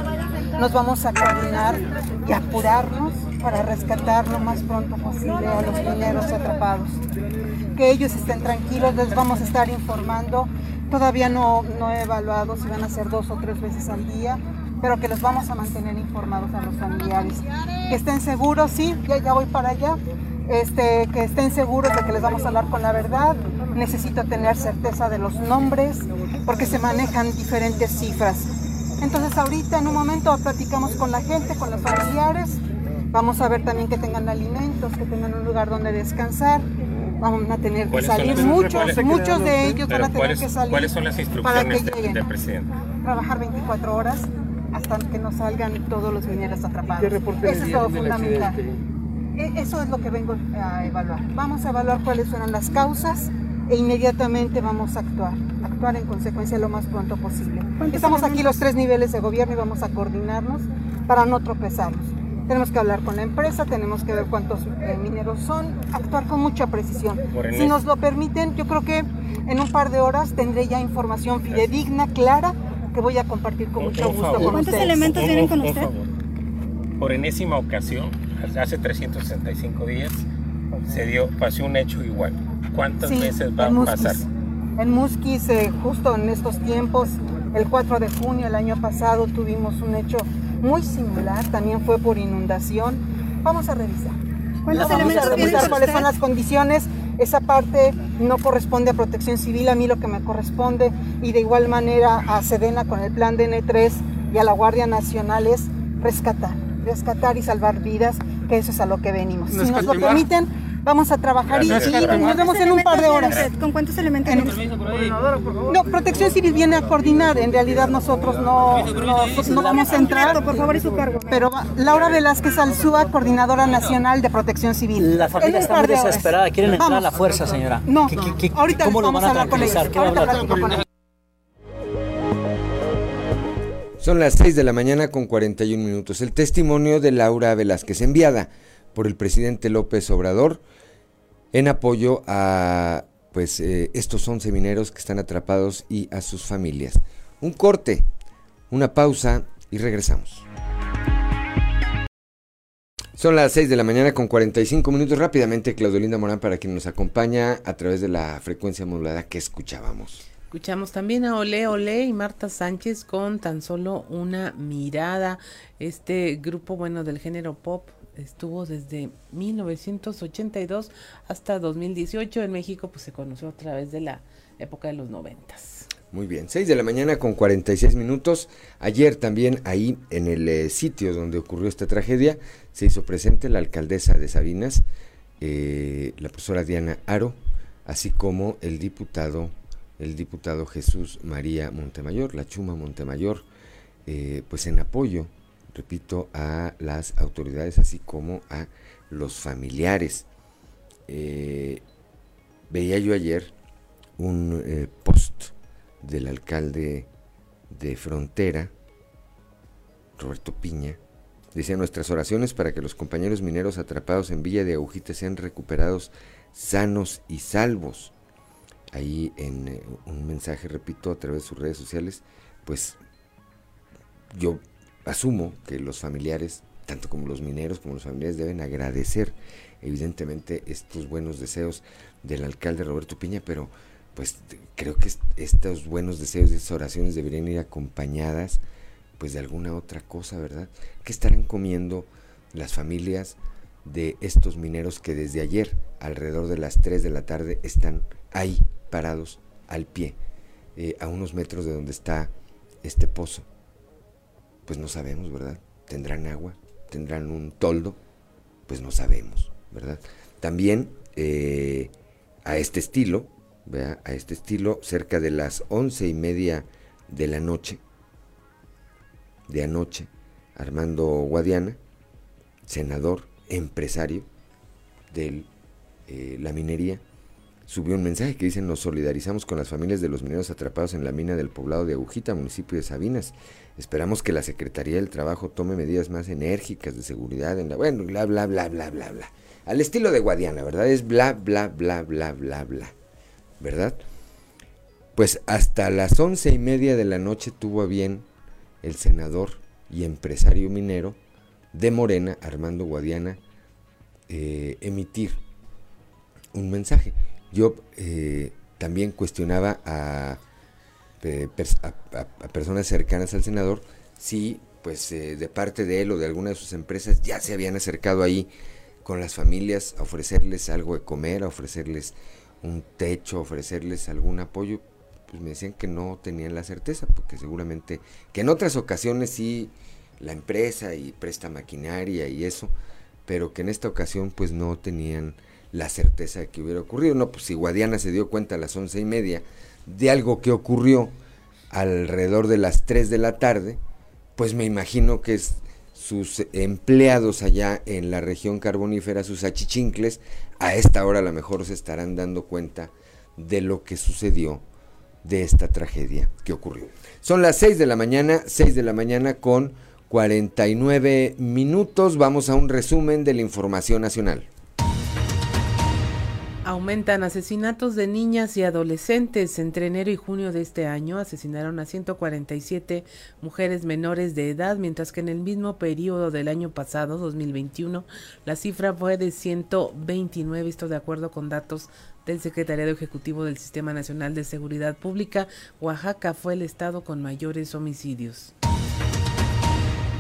nos vamos a coordinar y apurarnos para rescatar lo más pronto posible a los mineros atrapados que ellos estén tranquilos, les vamos a estar informando. Todavía no, no he evaluado si van a ser dos o tres veces al día, pero que los vamos a mantener informados a los familiares. Que estén seguros, sí, ya voy para allá. Este, que estén seguros de que les vamos a hablar con la verdad. Necesito tener certeza de los nombres porque se manejan diferentes cifras. Entonces ahorita en un momento platicamos con la gente, con los familiares. Vamos a ver también que tengan alimentos, que tengan un lugar donde descansar. Vamos a tener que salir muchos, muchos de ellos van a tener que salir. ¿Cuáles son las instrucciones del presidente? Trabajar 24 horas hasta que no salgan todos los mineros atrapados. Eso es lo fundamental. Eso es lo que vengo a evaluar. Vamos a evaluar cuáles fueron las causas e inmediatamente vamos a actuar, actuar en consecuencia lo más pronto posible. Estamos aquí los tres niveles de gobierno y vamos a coordinarnos para no tropezarnos. Tenemos que hablar con la empresa, tenemos que ver cuántos eh, mineros son, actuar con mucha precisión. Si nos lo permiten, yo creo que en un par de horas tendré ya información fidedigna, clara, que voy a compartir con mucho gusto con ¿Cuántos elementos vienen con usted? Por enésima ocasión, hace 365 días, se dio, pasó un hecho igual. ¿Cuántas veces va a pasar? En Musquis, eh, justo en estos tiempos, el 4 de junio del año pasado tuvimos un hecho muy similar, también fue por inundación. Vamos a revisar. Vamos a revisar cuáles son las condiciones. Esa parte no corresponde a protección civil, a mí lo que me corresponde, y de igual manera a Sedena con el plan DN3 y a la Guardia Nacional es rescatar, rescatar y salvar vidas, que eso es a lo que venimos. Si nos lo permiten, vamos a trabajar y, nos vemos en un par de horas. ¿Con cuántos elementos? No, Protección Civil viene a coordinar. En realidad nosotros no, no, vamos a entrar. Por favor, y su cargo. Pero Laura Velázquez Alzúa, coordinadora nacional de Protección Civil. La familia está muy desesperada. Quieren entrar a la fuerza, señora. No, ahorita ¿Cómo lo van a a hablar con ellos. tranquilizar? ¿Qué Son las 6 de la mañana con 41 minutos. El testimonio de Laura Velázquez, enviada por el presidente López Obrador en apoyo a pues eh, estos 11 mineros que están atrapados y a sus familias. Un corte, una pausa y regresamos. Son las 6 de la mañana con 45 minutos. Rápidamente, Claudelinda Morán, para quien nos acompaña a través de la frecuencia modulada que escuchábamos. Escuchamos también a Ole Ole y Marta Sánchez con tan solo una mirada. Este grupo, bueno, del género pop estuvo desde 1982 hasta 2018. En México, pues se conoció a través de la época de los noventas. Muy bien, 6 de la mañana con 46 minutos. Ayer también ahí en el eh, sitio donde ocurrió esta tragedia se hizo presente la alcaldesa de Sabinas, eh, la profesora Diana Aro, así como el diputado, el diputado Jesús María Montemayor, la Chuma Montemayor, eh, pues en apoyo, repito, a las autoridades, así como a los familiares. Eh, veía yo ayer un eh, post del alcalde de Frontera, Roberto Piña, decía nuestras oraciones para que los compañeros mineros atrapados en Villa de Agujita sean recuperados sanos y salvos. Ahí en eh, un mensaje, repito, a través de sus redes sociales, pues yo asumo que los familiares, tanto como los mineros como los familiares, deben agradecer evidentemente estos buenos deseos del alcalde Roberto Piña, pero pues creo que estos buenos deseos y estas oraciones deberían ir acompañadas pues de alguna otra cosa, ¿verdad? ¿Qué estarán comiendo las familias de estos mineros que desde ayer, alrededor de las 3 de la tarde, están ahí parados al pie, eh, a unos metros de donde está este pozo? Pues no sabemos, ¿verdad? ¿Tendrán agua? ¿Tendrán un toldo? Pues no sabemos, ¿verdad? También eh, a este estilo, ¿vea? a este estilo, cerca de las once y media de la noche, de anoche, Armando Guadiana, senador, empresario de eh, la minería, subió un mensaje que dice nos solidarizamos con las familias de los mineros atrapados en la mina del poblado de Agujita, municipio de Sabinas. Esperamos que la Secretaría del Trabajo tome medidas más enérgicas de seguridad en la... Bueno, bla, bla, bla, bla, bla, bla. Al estilo de Guadiana, ¿verdad? Es bla, bla, bla, bla, bla, bla. ¿Verdad? Pues hasta las once y media de la noche tuvo a bien el senador y empresario minero de Morena, Armando Guadiana, eh, emitir un mensaje. Yo eh, también cuestionaba a, pers a, a, a, personas cercanas al senador si pues eh, de parte de él o de alguna de sus empresas ya se habían acercado ahí con las familias a ofrecerles algo de comer, a ofrecerles un techo, a ofrecerles algún apoyo, pues me decían que no tenían la certeza, porque seguramente que en otras ocasiones sí la empresa y presta maquinaria y eso, pero que en esta ocasión pues no tenían la certeza de que hubiera ocurrido. No, pues si Guadiana se dio cuenta a las once y media de algo que ocurrió alrededor de las tres de la tarde, pues me imagino que sus empleados allá en la región carbonífera, sus achichincles, a esta hora a lo mejor se estarán dando cuenta de lo que sucedió, de esta tragedia que ocurrió. Son las 6 de la mañana, 6 de la mañana con 49 minutos. Vamos a un resumen de la información nacional. Aumentan asesinatos de niñas y adolescentes. Entre enero y junio de este año asesinaron a 147 mujeres menores de edad, mientras que en el mismo periodo del año pasado, 2021, la cifra fue de 129, esto de acuerdo con datos del Secretariado Ejecutivo del Sistema Nacional de Seguridad Pública. Oaxaca fue el estado con mayores homicidios.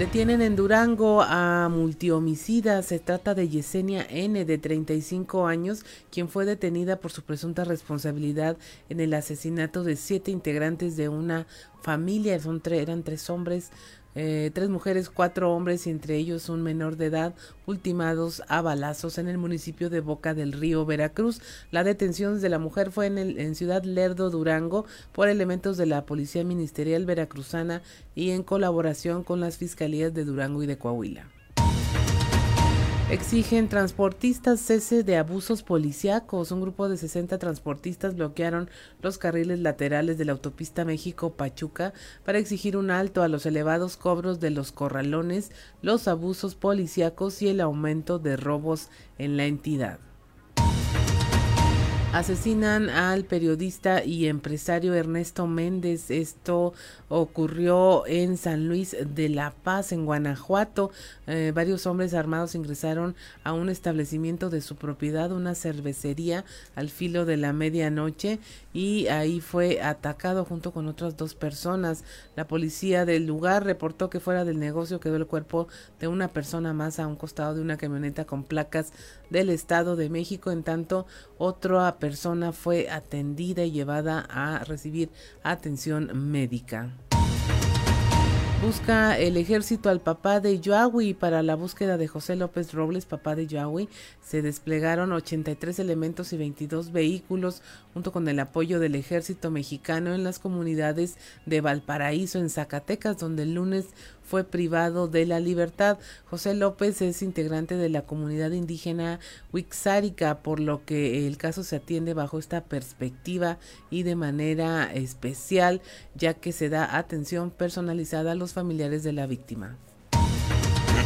Detienen en Durango a multihomicida. Se trata de Yesenia N, de 35 años, quien fue detenida por su presunta responsabilidad en el asesinato de siete integrantes de una familia. Son eran tres hombres, eh, tres mujeres, cuatro hombres y entre ellos un menor de edad ultimados a balazos en el municipio de Boca del Río, Veracruz. La detención de la mujer fue en, el, en Ciudad Lerdo, Durango, por elementos de la Policía Ministerial Veracruzana y en colaboración con las fiscalías de Durango y de Coahuila. Exigen transportistas cese de abusos policíacos. Un grupo de 60 transportistas bloquearon los carriles laterales de la autopista México-Pachuca para exigir un alto a los elevados cobros de los corralones, los abusos policíacos y el aumento de robos en la entidad. Asesinan al periodista y empresario Ernesto Méndez. Esto ocurrió en San Luis de la Paz, en Guanajuato. Eh, varios hombres armados ingresaron a un establecimiento de su propiedad, una cervecería, al filo de la medianoche y ahí fue atacado junto con otras dos personas. La policía del lugar reportó que fuera del negocio quedó el cuerpo de una persona más a un costado de una camioneta con placas del Estado de México. En tanto, otra persona fue atendida y llevada a recibir atención médica. Busca el ejército al papá de Yoahui para la búsqueda de José López Robles, papá de Yoahui. Se desplegaron 83 elementos y 22 vehículos junto con el apoyo del ejército mexicano en las comunidades de Valparaíso, en Zacatecas, donde el lunes fue privado de la libertad. José López es integrante de la comunidad indígena Wixárika, por lo que el caso se atiende bajo esta perspectiva y de manera especial, ya que se da atención personalizada a los familiares de la víctima.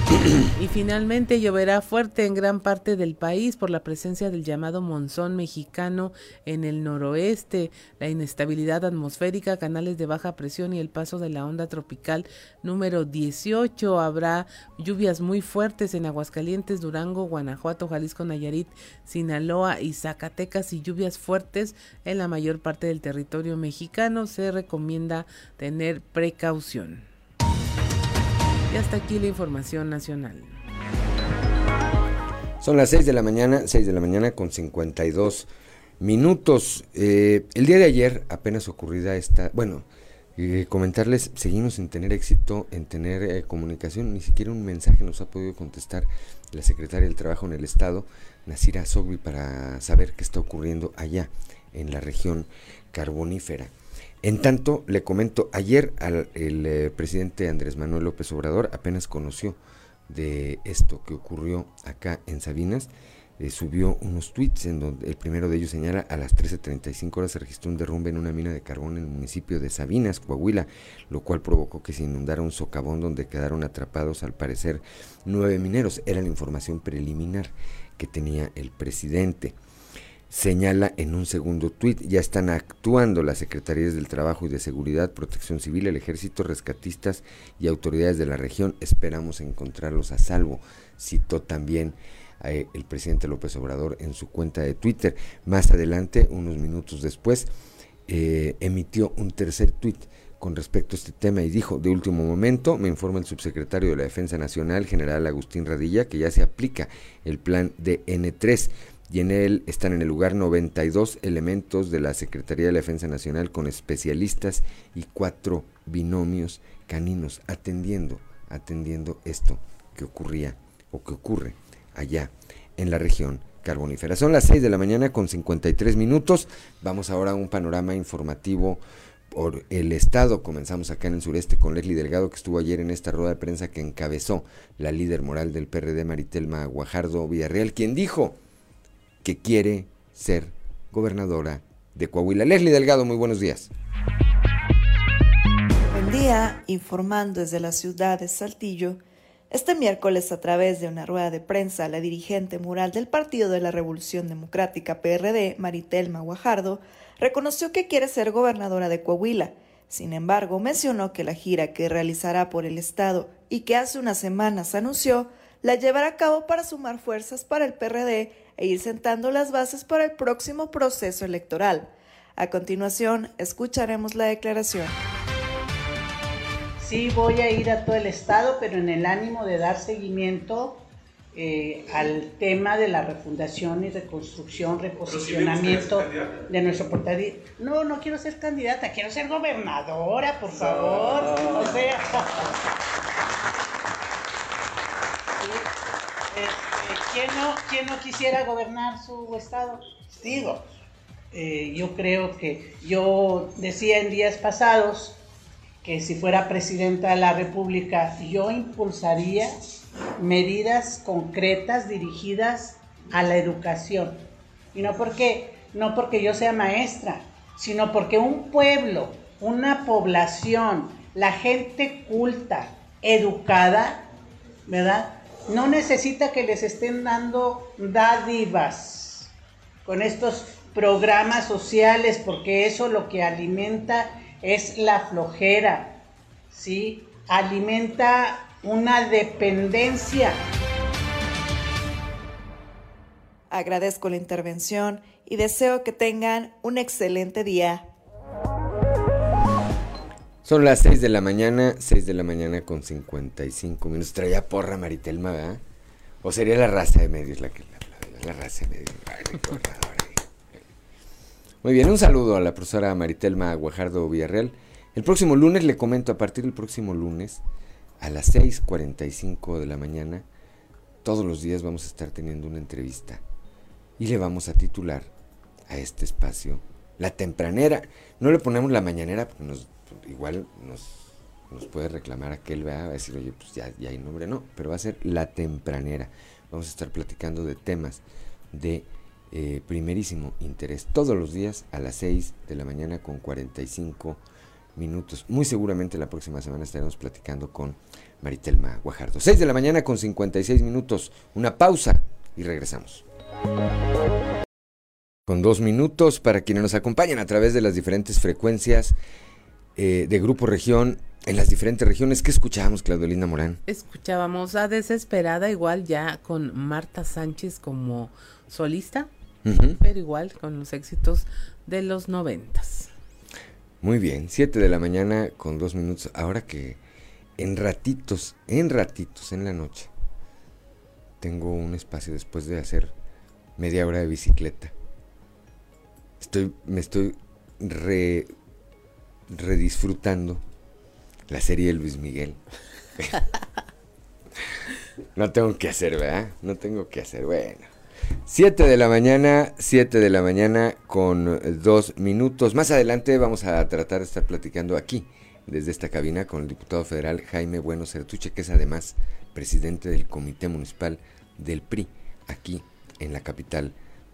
Y finalmente lloverá fuerte en gran parte del país por la presencia del llamado monzón mexicano en el noroeste, la inestabilidad atmosférica, canales de baja presión y el paso de la onda tropical número 18. Habrá lluvias muy fuertes en Aguascalientes, Durango, Guanajuato, Jalisco, Nayarit, Sinaloa y Zacatecas y lluvias fuertes en la mayor parte del territorio mexicano. Se recomienda tener precaución. Y hasta aquí la información nacional. Son las 6 de la mañana, 6 de la mañana con 52 minutos. Eh, el día de ayer, apenas ocurrida esta, bueno, eh, comentarles, seguimos sin tener éxito en tener eh, comunicación, ni siquiera un mensaje nos ha podido contestar la secretaria del Trabajo en el Estado, Nasira Sogbi, para saber qué está ocurriendo allá en la región carbonífera. En tanto, le comento, ayer al, el eh, presidente Andrés Manuel López Obrador apenas conoció de esto que ocurrió acá en Sabinas, eh, subió unos tweets en donde el primero de ellos señala a las 13.35 horas se registró un derrumbe en una mina de carbón en el municipio de Sabinas, Coahuila, lo cual provocó que se inundara un socavón donde quedaron atrapados al parecer nueve mineros. Era la información preliminar que tenía el presidente señala en un segundo tuit, ya están actuando las Secretarías del Trabajo y de Seguridad, Protección Civil, el Ejército, rescatistas y autoridades de la región. Esperamos encontrarlos a salvo, citó también eh, el presidente López Obrador en su cuenta de Twitter. Más adelante, unos minutos después, eh, emitió un tercer tuit con respecto a este tema y dijo, de último momento, me informa el subsecretario de la Defensa Nacional, general Agustín Radilla, que ya se aplica el plan de N3 y en él están en el lugar 92 elementos de la Secretaría de la Defensa Nacional con especialistas y cuatro binomios caninos atendiendo, atendiendo esto que ocurría o que ocurre allá en la región carbonífera. Son las 6 de la mañana con 53 minutos. Vamos ahora a un panorama informativo por el Estado. Comenzamos acá en el sureste con Leslie Delgado, que estuvo ayer en esta rueda de prensa que encabezó la líder moral del PRD, Maritelma Guajardo Villarreal, quien dijo que quiere ser gobernadora de Coahuila. Leslie Delgado, muy buenos días. Buen día, informando desde la ciudad de Saltillo. Este miércoles, a través de una rueda de prensa, la dirigente mural del Partido de la Revolución Democrática PRD, Maritelma Guajardo, reconoció que quiere ser gobernadora de Coahuila. Sin embargo, mencionó que la gira que realizará por el Estado y que hace unas semanas anunció, la llevará a cabo para sumar fuerzas para el PRD e ir sentando las bases para el próximo proceso electoral. A continuación, escucharemos la declaración. Sí, voy a ir a todo el estado, pero en el ánimo de dar seguimiento eh, al tema de la refundación y reconstrucción, reposicionamiento de nuestro portal. No, no quiero ser candidata, quiero ser gobernadora, por favor. O sea, ¿quién no, quisiera gobernar su estado? Digo, eh, yo creo que yo decía en días pasados que si fuera presidenta de la República, yo impulsaría medidas concretas dirigidas a la educación. Y no porque, no porque yo sea maestra, sino porque un pueblo, una población, la gente culta, educada, ¿verdad? No necesita que les estén dando dádivas con estos programas sociales, porque eso lo que alimenta es la flojera, ¿sí? Alimenta una dependencia. Agradezco la intervención y deseo que tengan un excelente día. Son las 6 de la mañana, 6 de la mañana con 55 minutos. Traía porra Maritelma, ¿verdad? O sería la raza de medios la que la, la raza de medios. Muy bien, un saludo a la profesora Maritelma Guajardo Villarreal. El próximo lunes, le comento, a partir del próximo lunes, a las 6.45 de la mañana, todos los días vamos a estar teniendo una entrevista. Y le vamos a titular a este espacio La Tempranera. No le ponemos la mañanera porque nos igual nos, nos puede reclamar aquel, va a decir, oye, pues ya, ya hay nombre, no, pero va a ser la tempranera. Vamos a estar platicando de temas de eh, primerísimo interés todos los días a las 6 de la mañana con 45 minutos. Muy seguramente la próxima semana estaremos platicando con Maritelma Guajardo. 6 de la mañana con 56 minutos. Una pausa y regresamos. Con dos minutos para quienes nos acompañan a través de las diferentes frecuencias eh, de Grupo Región en las diferentes regiones. ¿Qué escuchábamos, Claudelina Morán? Escuchábamos a Desesperada, igual ya con Marta Sánchez como solista, pero igual con los éxitos de los noventas. Muy bien, siete de la mañana con dos minutos. Ahora que en ratitos, en ratitos, en la noche, tengo un espacio después de hacer media hora de bicicleta. Estoy, me estoy re redisfrutando la serie de Luis Miguel. no tengo que hacer, ¿verdad? No tengo que hacer. Bueno. 7 de la mañana, 7 de la mañana con dos minutos. Más adelante vamos a tratar de estar platicando aquí, desde esta cabina, con el diputado federal Jaime Bueno Certuche, que es además presidente del Comité Municipal del PRI, aquí en la capital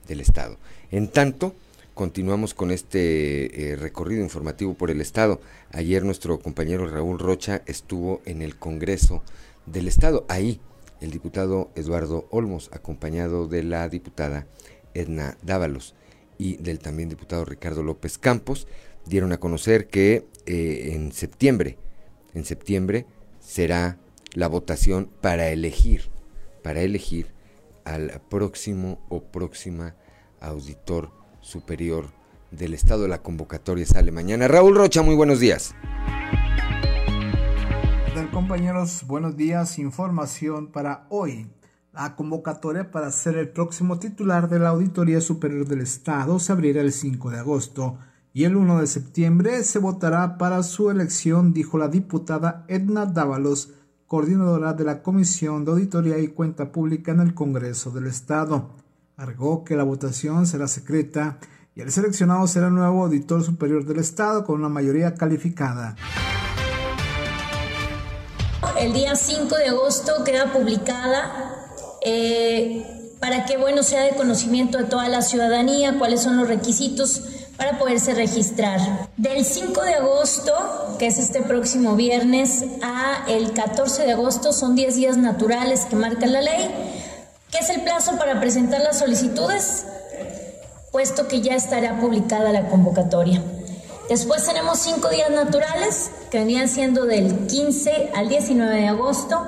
del estado. En tanto, continuamos con este eh, recorrido informativo por el Estado. Ayer nuestro compañero Raúl Rocha estuvo en el Congreso del Estado. Ahí el diputado Eduardo Olmos, acompañado de la diputada Edna Dávalos y del también diputado Ricardo López Campos, dieron a conocer que eh, en septiembre, en septiembre será la votación para elegir, para elegir al próximo o próxima auditor Superior del Estado. La convocatoria sale mañana. Raúl Rocha, muy buenos días. compañeros? Buenos días. Información para hoy. La convocatoria para ser el próximo titular de la Auditoría Superior del Estado se abrirá el 5 de agosto y el 1 de septiembre se votará para su elección, dijo la diputada Edna Dávalos, coordinadora de la Comisión de Auditoría y Cuenta Pública en el Congreso del Estado. Agregó que la votación será secreta y el seleccionado será el nuevo auditor superior del Estado con una mayoría calificada. El día 5 de agosto queda publicada eh, para que bueno sea de conocimiento de toda la ciudadanía cuáles son los requisitos para poderse registrar. Del 5 de agosto, que es este próximo viernes, a el 14 de agosto son 10 días naturales que marca la ley. ¿Qué es el plazo para presentar las solicitudes? Puesto que ya estará publicada la convocatoria. Después tenemos cinco días naturales, que venían siendo del 15 al 19 de agosto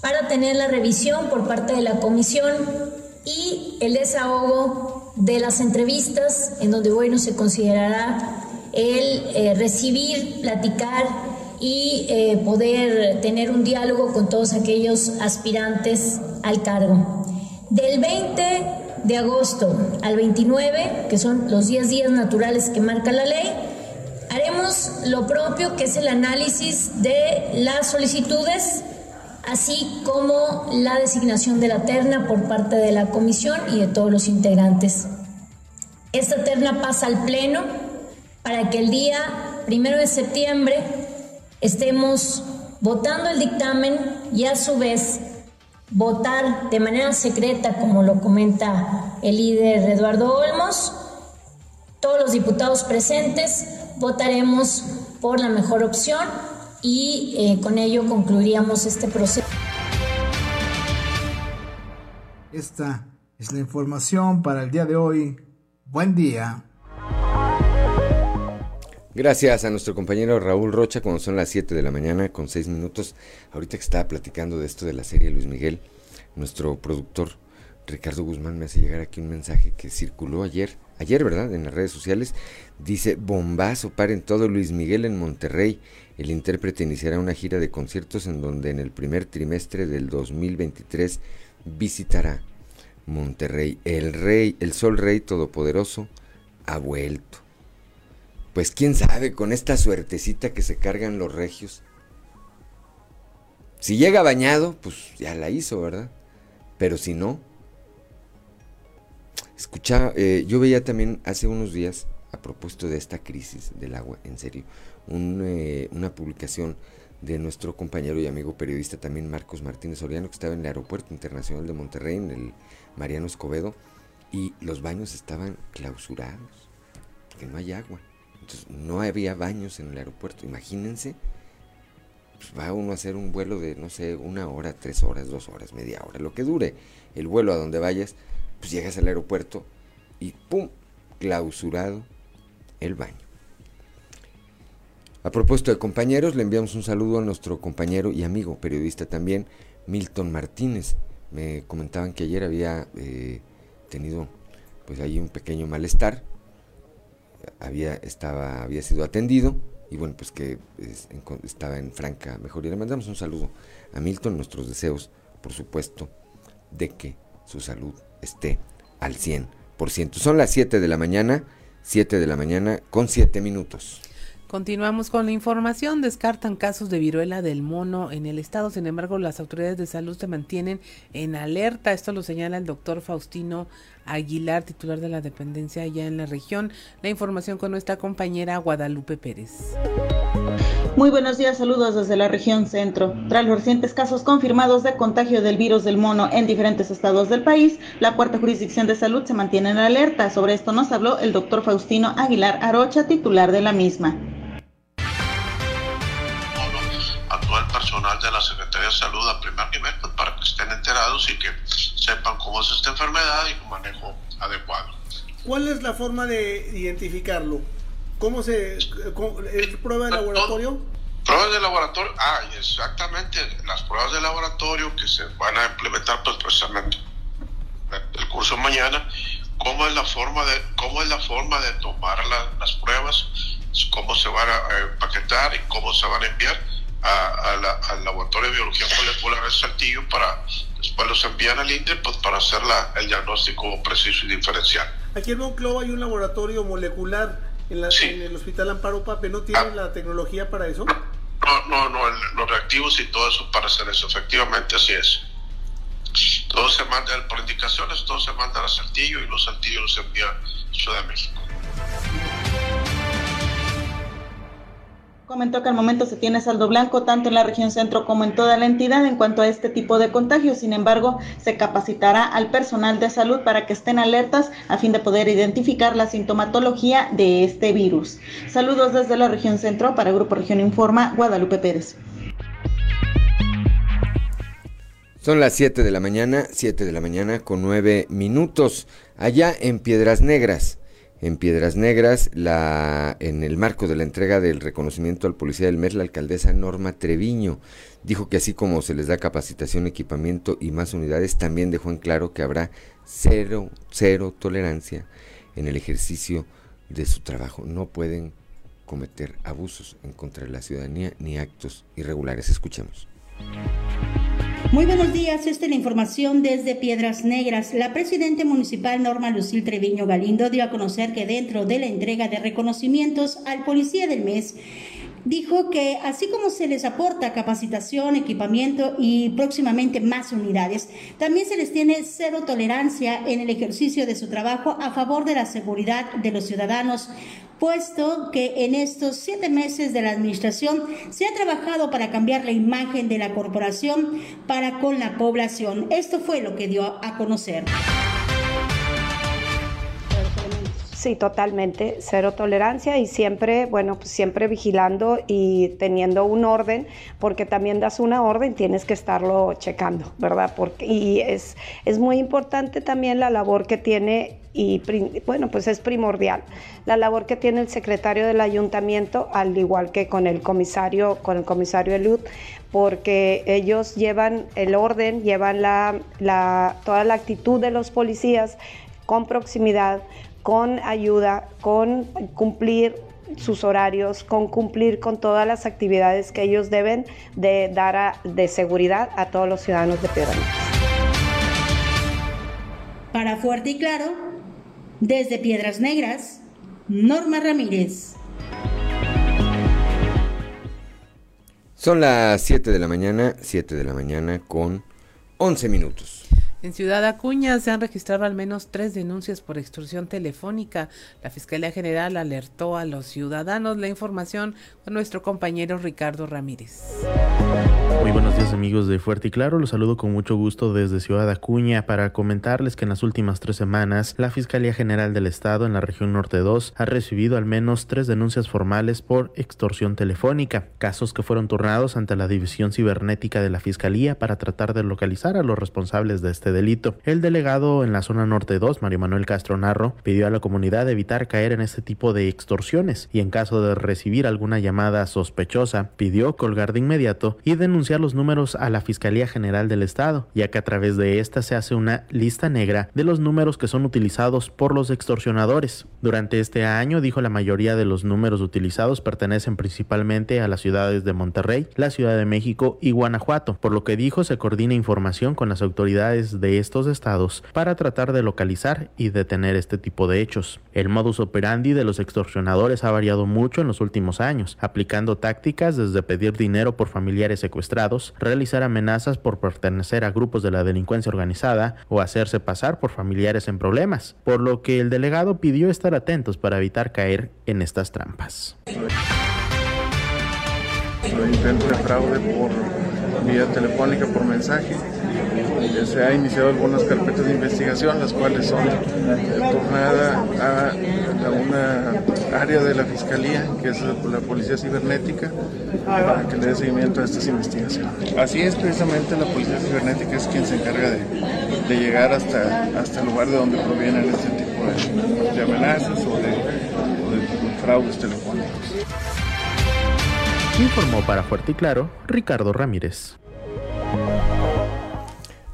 para tener la revisión por parte de la comisión y el desahogo de las entrevistas, en donde bueno se considerará el eh, recibir, platicar y eh, poder tener un diálogo con todos aquellos aspirantes al cargo. Del 20 de agosto al 29, que son los 10 días naturales que marca la ley, haremos lo propio, que es el análisis de las solicitudes así como la designación de la terna por parte de la comisión y de todos los integrantes. Esta terna pasa al Pleno para que el día primero de septiembre estemos votando el dictamen y a su vez votar de manera secreta, como lo comenta el líder Eduardo Olmos. Todos los diputados presentes votaremos por la mejor opción y eh, con ello concluiríamos este proceso. Esta es la información para el día de hoy. Buen día. Gracias a nuestro compañero Raúl Rocha, cuando son las 7 de la mañana con 6 minutos. Ahorita que estaba platicando de esto de la serie Luis Miguel, nuestro productor Ricardo Guzmán me hace llegar aquí un mensaje que circuló ayer, ayer, ¿verdad? En las redes sociales. Dice, bombazo, paren todo Luis Miguel en Monterrey. El intérprete iniciará una gira de conciertos en donde en el primer trimestre del 2023 visitará Monterrey. El rey, el sol rey todopoderoso, ha vuelto. Pues quién sabe, con esta suertecita que se cargan los regios. Si llega bañado, pues ya la hizo, ¿verdad? Pero si no, escucha, eh, yo veía también hace unos días, a propósito de esta crisis del agua, en serio, eh, una publicación de nuestro compañero y amigo periodista también Marcos Martínez Soriano, que estaba en el Aeropuerto Internacional de Monterrey, en el Mariano Escobedo, y los baños estaban clausurados, que no hay agua. No había baños en el aeropuerto. Imagínense, pues va uno a hacer un vuelo de, no sé, una hora, tres horas, dos horas, media hora, lo que dure el vuelo a donde vayas, pues llegas al aeropuerto y ¡pum! clausurado el baño. A propósito de compañeros, le enviamos un saludo a nuestro compañero y amigo periodista también, Milton Martínez. Me comentaban que ayer había eh, tenido pues ahí un pequeño malestar, había, estaba, había sido atendido y bueno, pues que estaba en franca mejoría. Le mandamos un saludo a Milton, nuestros deseos, por supuesto, de que su salud esté al 100%. Son las 7 de la mañana, 7 de la mañana con 7 minutos. Continuamos con la información. Descartan casos de viruela del mono en el estado. Sin embargo, las autoridades de salud se mantienen en alerta. Esto lo señala el doctor Faustino Aguilar, titular de la dependencia allá en la región. La información con nuestra compañera Guadalupe Pérez. Muy buenos días, saludos desde la región centro. Tras los recientes casos confirmados de contagio del virus del mono en diferentes estados del país, la cuarta jurisdicción de salud se mantiene en alerta. Sobre esto nos habló el doctor Faustino Aguilar Arocha, titular de la misma. al personal de la Secretaría de Salud a primer nivel pues, para que estén enterados y que sepan cómo es esta enfermedad y un manejo adecuado. ¿Cuál es la forma de identificarlo? ¿Cómo se ¿Es prueba de laboratorio? Pruebas de laboratorio, ah, exactamente, las pruebas de laboratorio que se van a implementar pues precisamente el curso mañana, cómo es la forma de cómo es la forma de tomar las pruebas, cómo se van a empaquetar y cómo se van a enviar al laboratorio de biología molecular de Saltillo para después los envían al INDE pues, para hacer el diagnóstico preciso y diferencial. Aquí en Monclova hay un laboratorio molecular en, el Hospital Amparo Pape, ¿no tienen ah. la tecnología para eso? No, no, no, los reactivos y todo eso para hacer eso, efectivamente así es. Todo se manda, por indicaciones, todo se manda a Saltillo y los Saltillos los envía a Ciudad de México. Comentó que al momento se tiene saldo blanco tanto en la región centro como en toda la entidad en cuanto a este tipo de contagios. Sin embargo, se capacitará al personal de salud para que estén alertas a fin de poder identificar la sintomatología de este virus. Saludos desde la región centro para Grupo Región Informa, Guadalupe Pérez. Son las 7 de la mañana, 7 de la mañana con 9 minutos, allá en Piedras Negras en Piedras Negras, la, en el marco de la entrega del reconocimiento al policía del mes, la alcaldesa Norma Treviño dijo que así como se les da capacitación, equipamiento y más unidades, también dejó en claro que habrá cero, cero tolerancia en el ejercicio de su trabajo. No pueden cometer abusos en contra de la ciudadanía ni actos irregulares. Escuchemos. Muy buenos días, esta es la información desde Piedras Negras. La presidenta municipal Norma Lucil Treviño Galindo dio a conocer que dentro de la entrega de reconocimientos al policía del mes, dijo que así como se les aporta capacitación, equipamiento y próximamente más unidades, también se les tiene cero tolerancia en el ejercicio de su trabajo a favor de la seguridad de los ciudadanos puesto que en estos siete meses de la administración se ha trabajado para cambiar la imagen de la corporación para con la población. Esto fue lo que dio a conocer. Sí, totalmente, cero tolerancia y siempre, bueno, pues siempre vigilando y teniendo un orden, porque también das una orden, tienes que estarlo checando, ¿verdad? Porque, y es, es muy importante también la labor que tiene y bueno, pues es primordial la labor que tiene el secretario del ayuntamiento, al igual que con el comisario, con el comisario Elud, porque ellos llevan el orden, llevan la, la, toda la actitud de los policías con proximidad, con ayuda, con cumplir sus horarios, con cumplir con todas las actividades que ellos deben de dar de seguridad a todos los ciudadanos de Piedras Para Fuerte y Claro, desde Piedras Negras, Norma Ramírez. Son las 7 de la mañana, 7 de la mañana con 11 minutos. En Ciudad Acuña se han registrado al menos tres denuncias por extorsión telefónica. La Fiscalía General alertó a los ciudadanos la información con nuestro compañero Ricardo Ramírez. Muy buenos días amigos de Fuerte y Claro, los saludo con mucho gusto desde Ciudad Acuña para comentarles que en las últimas tres semanas la Fiscalía General del Estado en la región Norte 2 ha recibido al menos tres denuncias formales por extorsión telefónica, casos que fueron turnados ante la División Cibernética de la Fiscalía para tratar de localizar a los responsables de este delito. El delegado en la zona Norte 2, Mario Manuel Castro Narro, pidió a la comunidad evitar caer en este tipo de extorsiones y en caso de recibir alguna llamada sospechosa, pidió colgar de inmediato y denunciar los números a la Fiscalía General del Estado, ya que a través de esta se hace una lista negra de los números que son utilizados por los extorsionadores. Durante este año, dijo la mayoría de los números utilizados pertenecen principalmente a las ciudades de Monterrey, la Ciudad de México y Guanajuato, por lo que dijo se coordina información con las autoridades de estos estados para tratar de localizar y detener este tipo de hechos. El modus operandi de los extorsionadores ha variado mucho en los últimos años, aplicando tácticas desde pedir dinero por familiares secuestrados realizar amenazas por pertenecer a grupos de la delincuencia organizada o hacerse pasar por familiares en problemas, por lo que el delegado pidió estar atentos para evitar caer en estas trampas. Intento de fraude por vía telefónica, por mensaje. Se ha iniciado algunas carpetas de investigación, las cuales son tornadas a, a una área de la Fiscalía, que es la Policía Cibernética, para que le dé seguimiento a estas investigaciones. Así es, precisamente la Policía Cibernética es quien se encarga de, de llegar hasta, hasta el lugar de donde provienen este tipo de, amenazas o de, o de fraudes telefónicos. Informó para Fuerte y Claro Ricardo Ramírez.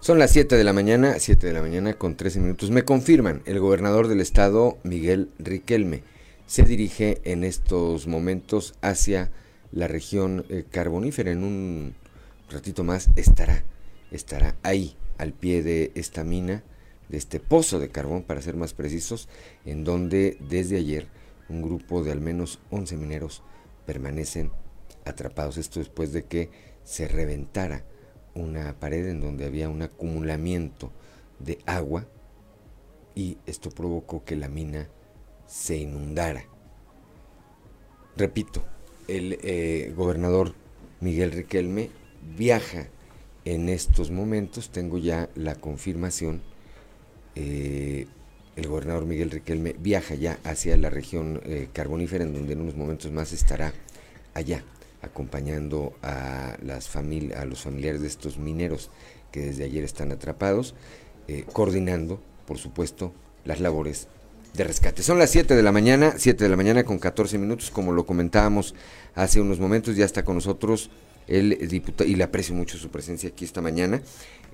Son las 7 de la mañana, 7 de la mañana con 13 minutos. Me confirman, el gobernador del estado, Miguel Riquelme, se dirige en estos momentos hacia la región eh, carbonífera. En un ratito más estará, estará ahí, al pie de esta mina, de este pozo de carbón, para ser más precisos, en donde desde ayer un grupo de al menos 11 mineros permanecen atrapados. Esto después de que se reventara una pared en donde había un acumulamiento de agua y esto provocó que la mina se inundara. Repito, el eh, gobernador Miguel Riquelme viaja en estos momentos, tengo ya la confirmación, eh, el gobernador Miguel Riquelme viaja ya hacia la región eh, carbonífera, en donde en unos momentos más estará allá, acompañando a, las a los familiares de estos mineros que desde ayer están atrapados, coordinando, por supuesto, las labores de rescate. Son las 7 de la mañana, 7 de la mañana con 14 minutos, como lo comentábamos hace unos momentos, ya está con nosotros el diputado, y le aprecio mucho su presencia aquí esta mañana,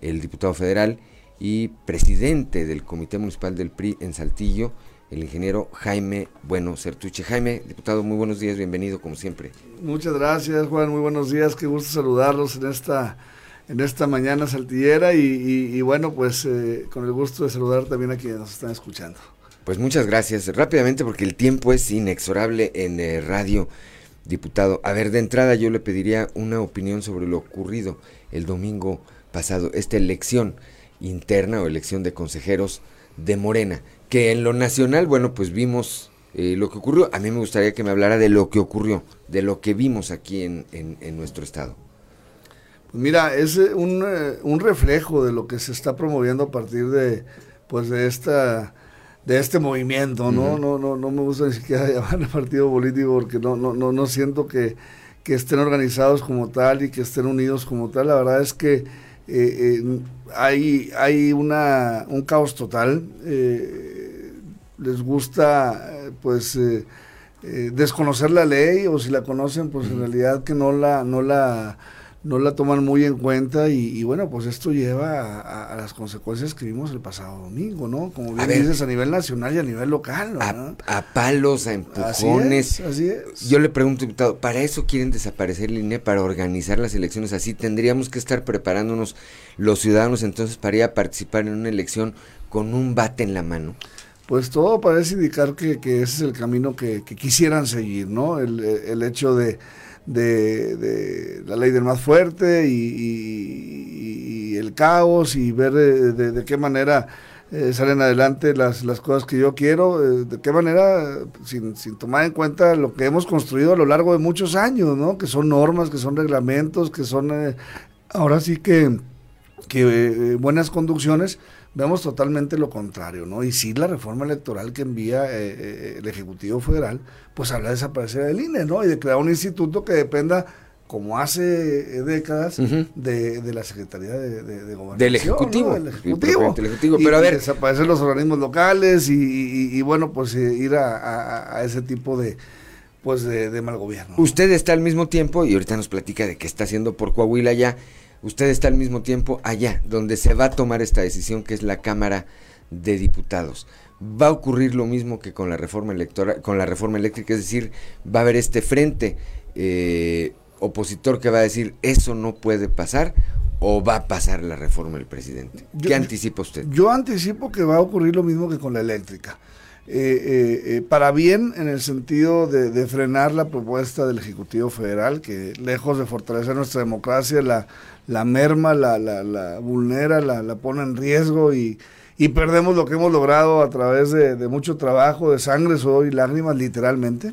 el diputado federal y presidente del Comité Municipal del PRI en Saltillo, el ingeniero Jaime Bueno Certuche. Jaime, diputado, muy buenos días, bienvenido como siempre. Muchas gracias, Juan, muy buenos días, qué gusto saludarlos en esta en esta mañana saltillera y, bueno, pues eh, con el gusto de saludar también a quienes nos están escuchando. Pues muchas gracias. Rápidamente, porque el tiempo es inexorable en eh, radio, diputado. A ver, de entrada yo le pediría una opinión sobre lo ocurrido el domingo pasado, esta elección interna o elección de consejeros de Morena, que en lo nacional, bueno, pues vimos eh, lo que ocurrió. A mí me gustaría que me hablara de lo que ocurrió, de lo que vimos aquí en, en, nuestro estado. Pues mira, es eh, un, un reflejo de lo que se está promoviendo a partir de, pues de esta de este movimiento, ¿no? no, no, no me gusta ni siquiera llamarle partido político porque no, no, no, no siento que, estén organizados como tal y que estén unidos como tal. La verdad es que eh, eh, hay, hay una, un caos total. Eh, les gusta, pues, desconocer la ley o si la conocen, pues en realidad que no la, no la no la toman muy en cuenta y, bueno, pues esto lleva a, las consecuencias que vimos el pasado domingo, ¿no? Como bien dices, a nivel nacional y a nivel local, ¿no? A, palos, a empujones. Así es, Yo le pregunto, diputado, ¿para eso quieren desaparecer el INE, para organizar las elecciones así? ¿Tendríamos que estar preparándonos los ciudadanos entonces para ir a participar en una elección con un bate en la mano? Pues todo parece indicar que, ese es el camino que, quisieran seguir, ¿no? el hecho de de, la ley del más fuerte y, el caos y ver de, qué manera eh, salen adelante las, las cosas que yo quiero, eh, de qué manera, sin, sin, tomar en cuenta lo que hemos construido a lo largo de muchos años, ¿no? que son normas, que son reglamentos, que son eh, ahora sí que, que buenas conducciones vemos totalmente lo contrario, ¿no? Y sí la reforma electoral que envía eh, eh, el Ejecutivo Federal, pues habla de desaparecer el INE, ¿no? Y de crear un instituto que dependa como hace eh, décadas de, la Secretaría de, de, Gobernación. Del Ejecutivo. Del Ejecutivo. Pero a ver. Desaparecer los organismos locales y, bueno, pues ir a, ese tipo de pues de, mal gobierno. Usted está al mismo tiempo, y ahorita nos platica de qué está haciendo por Coahuila ya, usted está al mismo tiempo allá, donde se va a tomar esta decisión, que es la Cámara de Diputados. Va a ocurrir lo mismo que con la reforma electoral, con la reforma eléctrica, es decir, va a haber este frente eh, opositor que va a decir eso no puede pasar o va a pasar la reforma del presidente. ¿Qué anticipa usted? Yo anticipo que va a ocurrir lo mismo que con la eléctrica. Eh, eh, para bien en el sentido de, frenar la propuesta del Ejecutivo Federal, que lejos de fortalecer nuestra democracia, la, la merma, la, la, la vulnera, la, la, pone en riesgo y, y, perdemos lo que hemos logrado a través de, mucho trabajo, de sangre, sudor y lágrimas, literalmente.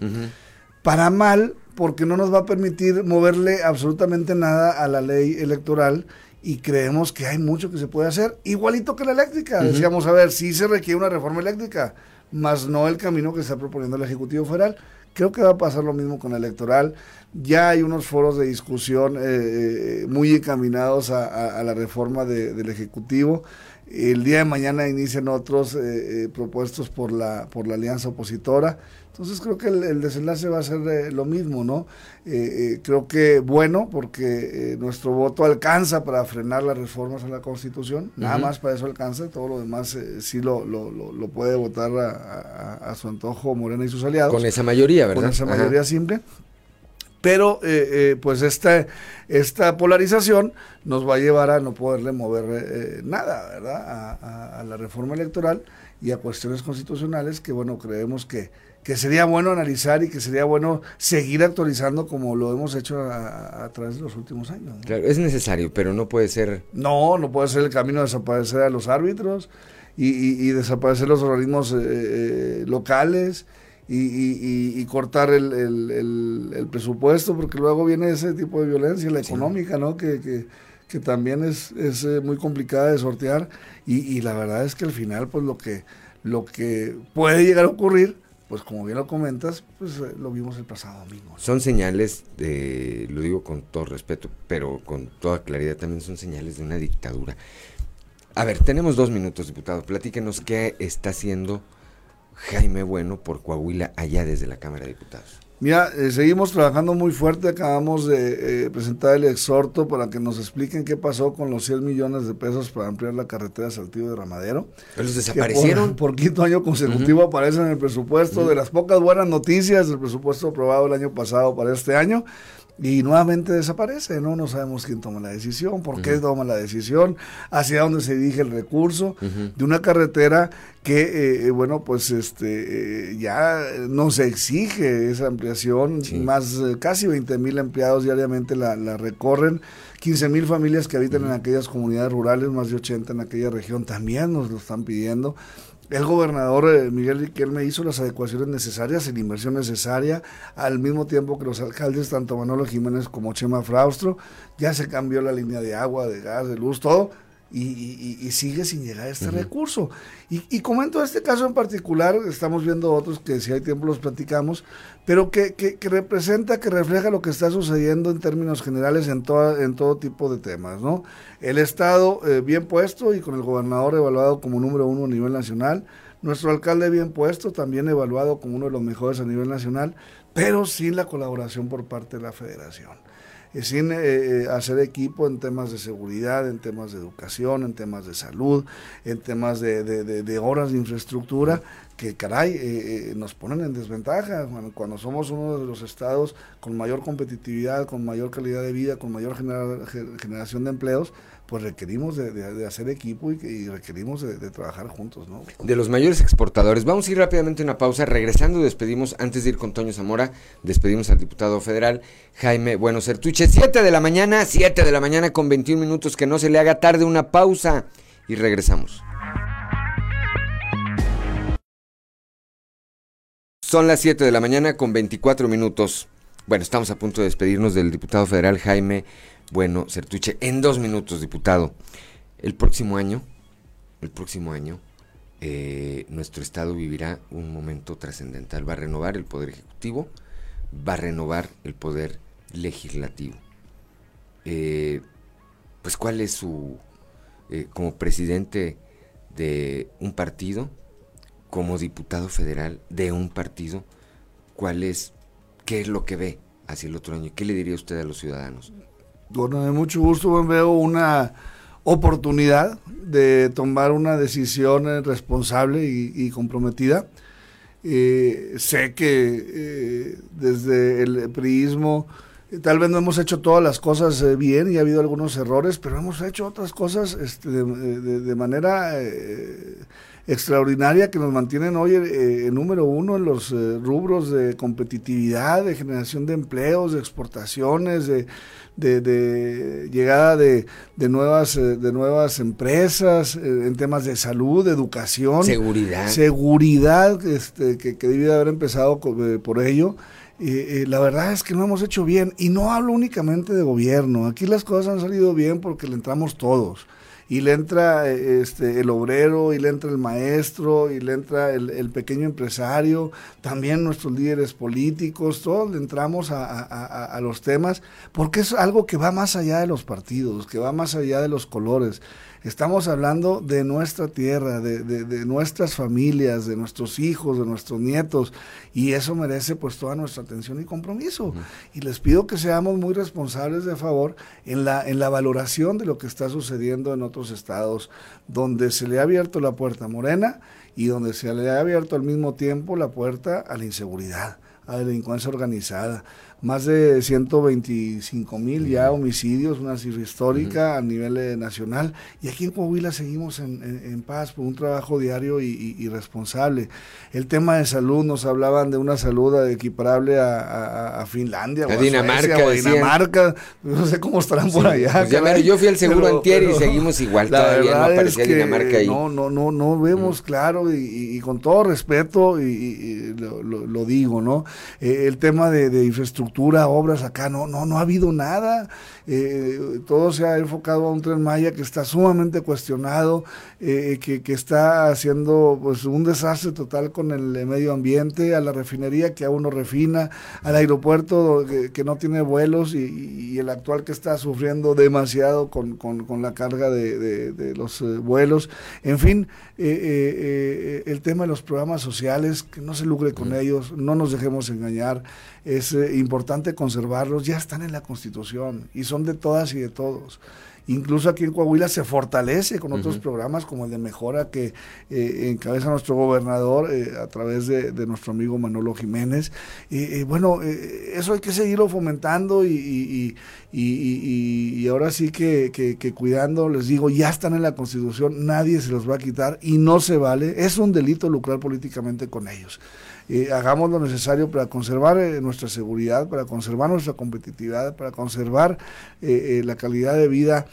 Para mal, porque no nos va a permitir moverle absolutamente nada a la ley electoral y creemos que hay mucho que se puede hacer, igualito que la eléctrica. Decíamos, a ver, sí se requiere una reforma eléctrica más no el camino que está proponiendo el Ejecutivo Federal. Creo que va a pasar lo mismo con la electoral. Ya hay unos foros de discusión eh, eh, muy encaminados a, la reforma del Ejecutivo. El día de mañana inician otros eh, propuestos por la, por la alianza opositora. Entonces creo que el, desenlace va a ser eh, lo mismo, ¿no? Eh, eh, creo que bueno, porque nuestro voto alcanza para frenar las reformas a la Constitución, nada más para eso alcanza, todo lo demás sí lo, lo, lo, puede votar a, su antojo Morena y sus aliados. Con esa mayoría, ¿verdad? Con esa mayoría simple. Pero eh, eh, pues esta, esta polarización nos va a llevar a no poderle mover eh, nada, ¿verdad? A, la reforma electoral y a cuestiones constitucionales que, bueno, creemos que, que sería bueno analizar y que sería bueno seguir actualizando como lo hemos hecho a, través de los últimos años. Claro, es necesario, pero no puede ser... No, no puede ser el camino de desaparecer a los árbitros y, desaparecer los organismos locales y, cortar el, presupuesto, porque luego viene ese tipo de violencia, la económica, ¿no? Que, también es, es, eh, muy complicada de sortear y, la verdad es que al final, pues lo que, lo que puede llegar a ocurrir, pues como bien lo comentas, pues eh, lo vimos el pasado domingo. Son señales de, lo digo con todo respeto, pero con toda claridad también son señales de una dictadura. A ver, tenemos dos minutos, diputado. Platíquenos qué está haciendo Jaime Bueno por Coahuila allá desde la Cámara de Diputados? Mira, eh, seguimos trabajando muy fuerte, acabamos de eh, presentar el exhorto para que nos expliquen qué pasó con los 100 millones de pesos para ampliar la carretera Saltillo de Ramadero. ¿Los desaparecieron? Por, quinto año consecutivo aparecen en el presupuesto, de las pocas buenas noticias del presupuesto aprobado el año pasado para este año, y nuevamente desaparece, ¿no? No sabemos quién toma la decisión, por qué toma la decisión, hacia dónde se dirige el recurso de una carretera que, eh, eh, bueno, pues este eh, ya no se exige esa ampliación, más casi 20 mil empleados diariamente la, la recorren, 15 mil familias que habitan en aquellas comunidades rurales, más de 80 en aquella región también nos lo están pidiendo el gobernador eh, Miguel Riquelme hizo las adecuaciones necesarias, la inversión necesaria, al mismo tiempo que los alcaldes, tanto Manolo Jiménez como Chema Fraustro, ya se cambió la línea de agua, de gas, de luz, todo, y, sigue sin llegar este recurso. Y, comento este caso en particular, estamos viendo otros que si hay tiempo los platicamos, pero que, que, representa, que refleja lo que está sucediendo en términos generales en, toda, en todo tipo de temas. ¿no? El Estado eh, bien puesto y con el gobernador evaluado como número uno a nivel nacional, nuestro alcalde bien puesto, también evaluado como uno de los mejores a nivel nacional, pero sin la colaboración por parte de la federación sin eh, eh, hacer equipo en temas de seguridad, en temas de educación, en temas de salud, en temas de, de, horas de infraestructura, que caray, eh, nos ponen en desventaja cuando, somos uno de los estados con mayor competitividad, con mayor calidad de vida, con mayor generación de empleos, pues requerimos de, hacer equipo y, requerimos de, trabajar juntos, ¿no? De los mayores exportadores. Vamos a ir rápidamente a una pausa. Regresando, despedimos, antes de ir con Toño Zamora, despedimos al diputado federal Jaime Bueno Sertuche. 7 de la mañana, 7 de la mañana con 21 minutos, que no se le haga tarde una pausa y regresamos. Son las 7 de la mañana con 24 minutos. Bueno, estamos a punto de despedirnos del diputado federal Jaime bueno, Sertuche, en dos minutos, diputado. El próximo año, el próximo año, eh, nuestro Estado vivirá un momento trascendental. Va a renovar el Poder Ejecutivo, va a renovar el Poder Legislativo. Eh, pues, ¿cuál es su, eh, como presidente de un partido, como diputado federal de un partido, cuál es, qué es lo que ve hacia el otro año? ¿Qué le diría usted a los ciudadanos? Bueno, de mucho gusto veo una oportunidad de tomar una decisión eh, responsable y, comprometida. Eh, sé que eh, desde el priismo tal vez no hemos hecho todas las cosas bien y ha habido algunos errores, pero hemos hecho otras cosas este, de, manera extraordinaria que nos mantienen hoy en número uno en los rubros de competitividad, de generación de empleos, de exportaciones, de de, llegada de, nuevas, eh, de nuevas empresas, eh, en temas de salud, educación. Seguridad. Seguridad, este, que, que debía haber empezado eh, por ello. la verdad es que no hemos hecho bien. Y no hablo únicamente de gobierno. Aquí las cosas han salido bien porque le entramos todos y le entra eh, este, el obrero, y le entra el maestro, y le entra el, pequeño empresario, también nuestros líderes políticos, todos le entramos a, los temas, porque es algo que va más allá de los partidos, que va más allá de los colores. Estamos hablando de nuestra tierra, de, nuestras familias, de nuestros hijos, de nuestros nietos, y eso merece pues toda nuestra atención y compromiso. Y les pido que seamos muy responsables de favor en la, en la valoración de lo que está sucediendo en otros estados, donde se le ha abierto la puerta a Morena y donde se le ha abierto al mismo tiempo la puerta a la inseguridad, a la delincuencia organizada más de 125 mil ya homicidios, una cifra histórica a nivel eh, nacional. Y aquí en Coahuila seguimos en, paz por un trabajo diario y, responsable. El tema de salud, nos hablaban de una salud equiparable a, Finlandia, a Dinamarca, o Dinamarca. No sé cómo estarán por allá. Pues yo fui al seguro antier y seguimos igual, todavía no aparecía Dinamarca ahí. No, no, no, no vemos claro y, con todo respeto y, lo, digo, ¿no? Eh, el tema de, de infraestructura obras acá, no, no, no ha habido nada. Eh, todo se ha enfocado a un tren Maya que está sumamente cuestionado, eh, que, que, está haciendo pues un desastre total con el medio ambiente, a la refinería que aún no refina, al aeropuerto que, no tiene vuelos y, el actual que está sufriendo demasiado con, con, la carga de, de, los eh, vuelos. En fin, el tema de los programas sociales, que no se lucre con ellos, no nos dejemos engañar es importante conservarlos, ya están en la Constitución y son de todas y de todos. Incluso aquí en Coahuila se fortalece con otros programas como el de mejora que eh, encabeza nuestro gobernador eh, a través de, nuestro amigo Manolo Jiménez. Y bueno, eh, eso hay que seguirlo fomentando y, y, ahora sí que, que, cuidando, les digo, ya están en la Constitución, nadie se los va a quitar y no se vale. Es un delito lucrar políticamente con ellos. Eh, hagamos lo necesario para conservar eh, nuestra seguridad, para conservar nuestra competitividad, para conservar eh, la calidad de vida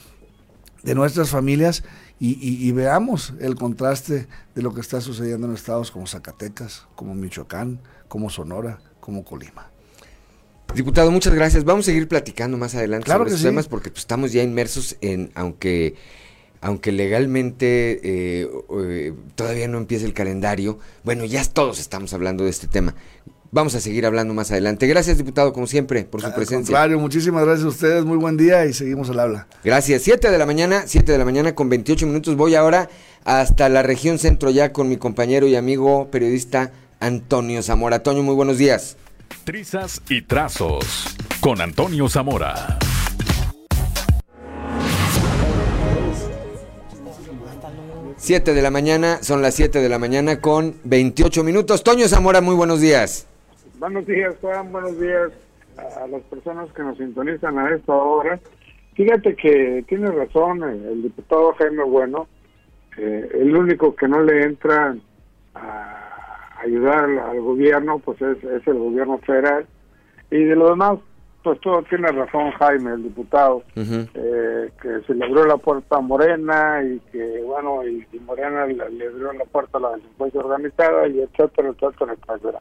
de nuestras familias y, veamos el contraste de lo que está sucediendo en estados como Zacatecas, como Michoacán, como Sonora, como Colima. Diputado, muchas gracias. Vamos a seguir platicando más adelante sobre estos temas porque pues, estamos ya inmersos en, aunque aunque legalmente eh, eh, todavía no empieza el calendario, bueno, ya todos estamos hablando de este tema. Vamos a seguir hablando más adelante. Gracias, diputado, como siempre, por su al presencia. Contrario, muchísimas gracias a ustedes. Muy buen día y seguimos al habla. Gracias. Siete de la mañana, siete de la mañana con 28 minutos. Voy ahora hasta la región centro ya con mi compañero y amigo periodista Antonio Zamora. Antonio, muy buenos días. Trizas y trazos con Antonio Zamora. 7 de la mañana, son las 7 de la mañana con 28 minutos. Toño Zamora, muy buenos días. Buenos días, Juan, buenos días a las personas que nos sintonizan a esta hora. Fíjate que tiene razón el, diputado Jaime Bueno, eh, el único que no le entra a ayudar al, gobierno, pues es, es el gobierno federal. Y de lo demás, pues todo tiene razón Jaime, el diputado, eh, que se le abrió la puerta a Morena y que, bueno, y, Morena le, abrió la puerta a la delincuencia organizada y etcétera, etcétera, etcétera.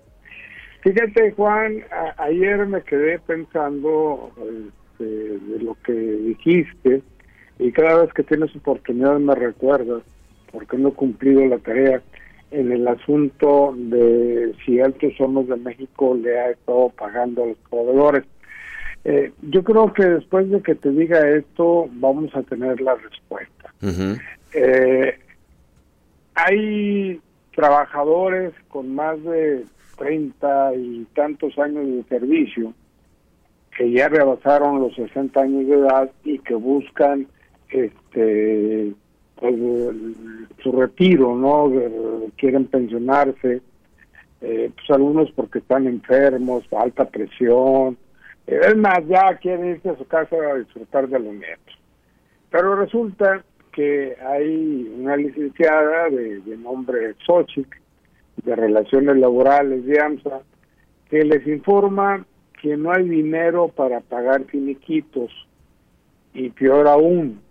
Fíjate, Juan, ayer me quedé pensando este, de lo que dijiste y cada vez que tienes oportunidad me recuerdas, porque no he cumplido la tarea, en el asunto de si Altos Hornos de México le ha estado pagando a los proveedores. Eh, yo creo que después de que te diga esto, vamos a tener la respuesta. Eh, hay trabajadores con más de 30 y tantos años de servicio que ya rebasaron los 60 años de edad y que buscan este pues, su retiro, ¿no? quieren pensionarse, eh, pues algunos porque están enfermos, alta presión, es más, ya quiere irse a su casa a disfrutar de los nietos. Pero resulta que hay una licenciada de, nombre Xochitl, de Relaciones Laborales de AMSA, que les informa que no hay dinero para pagar finiquitos y peor aún,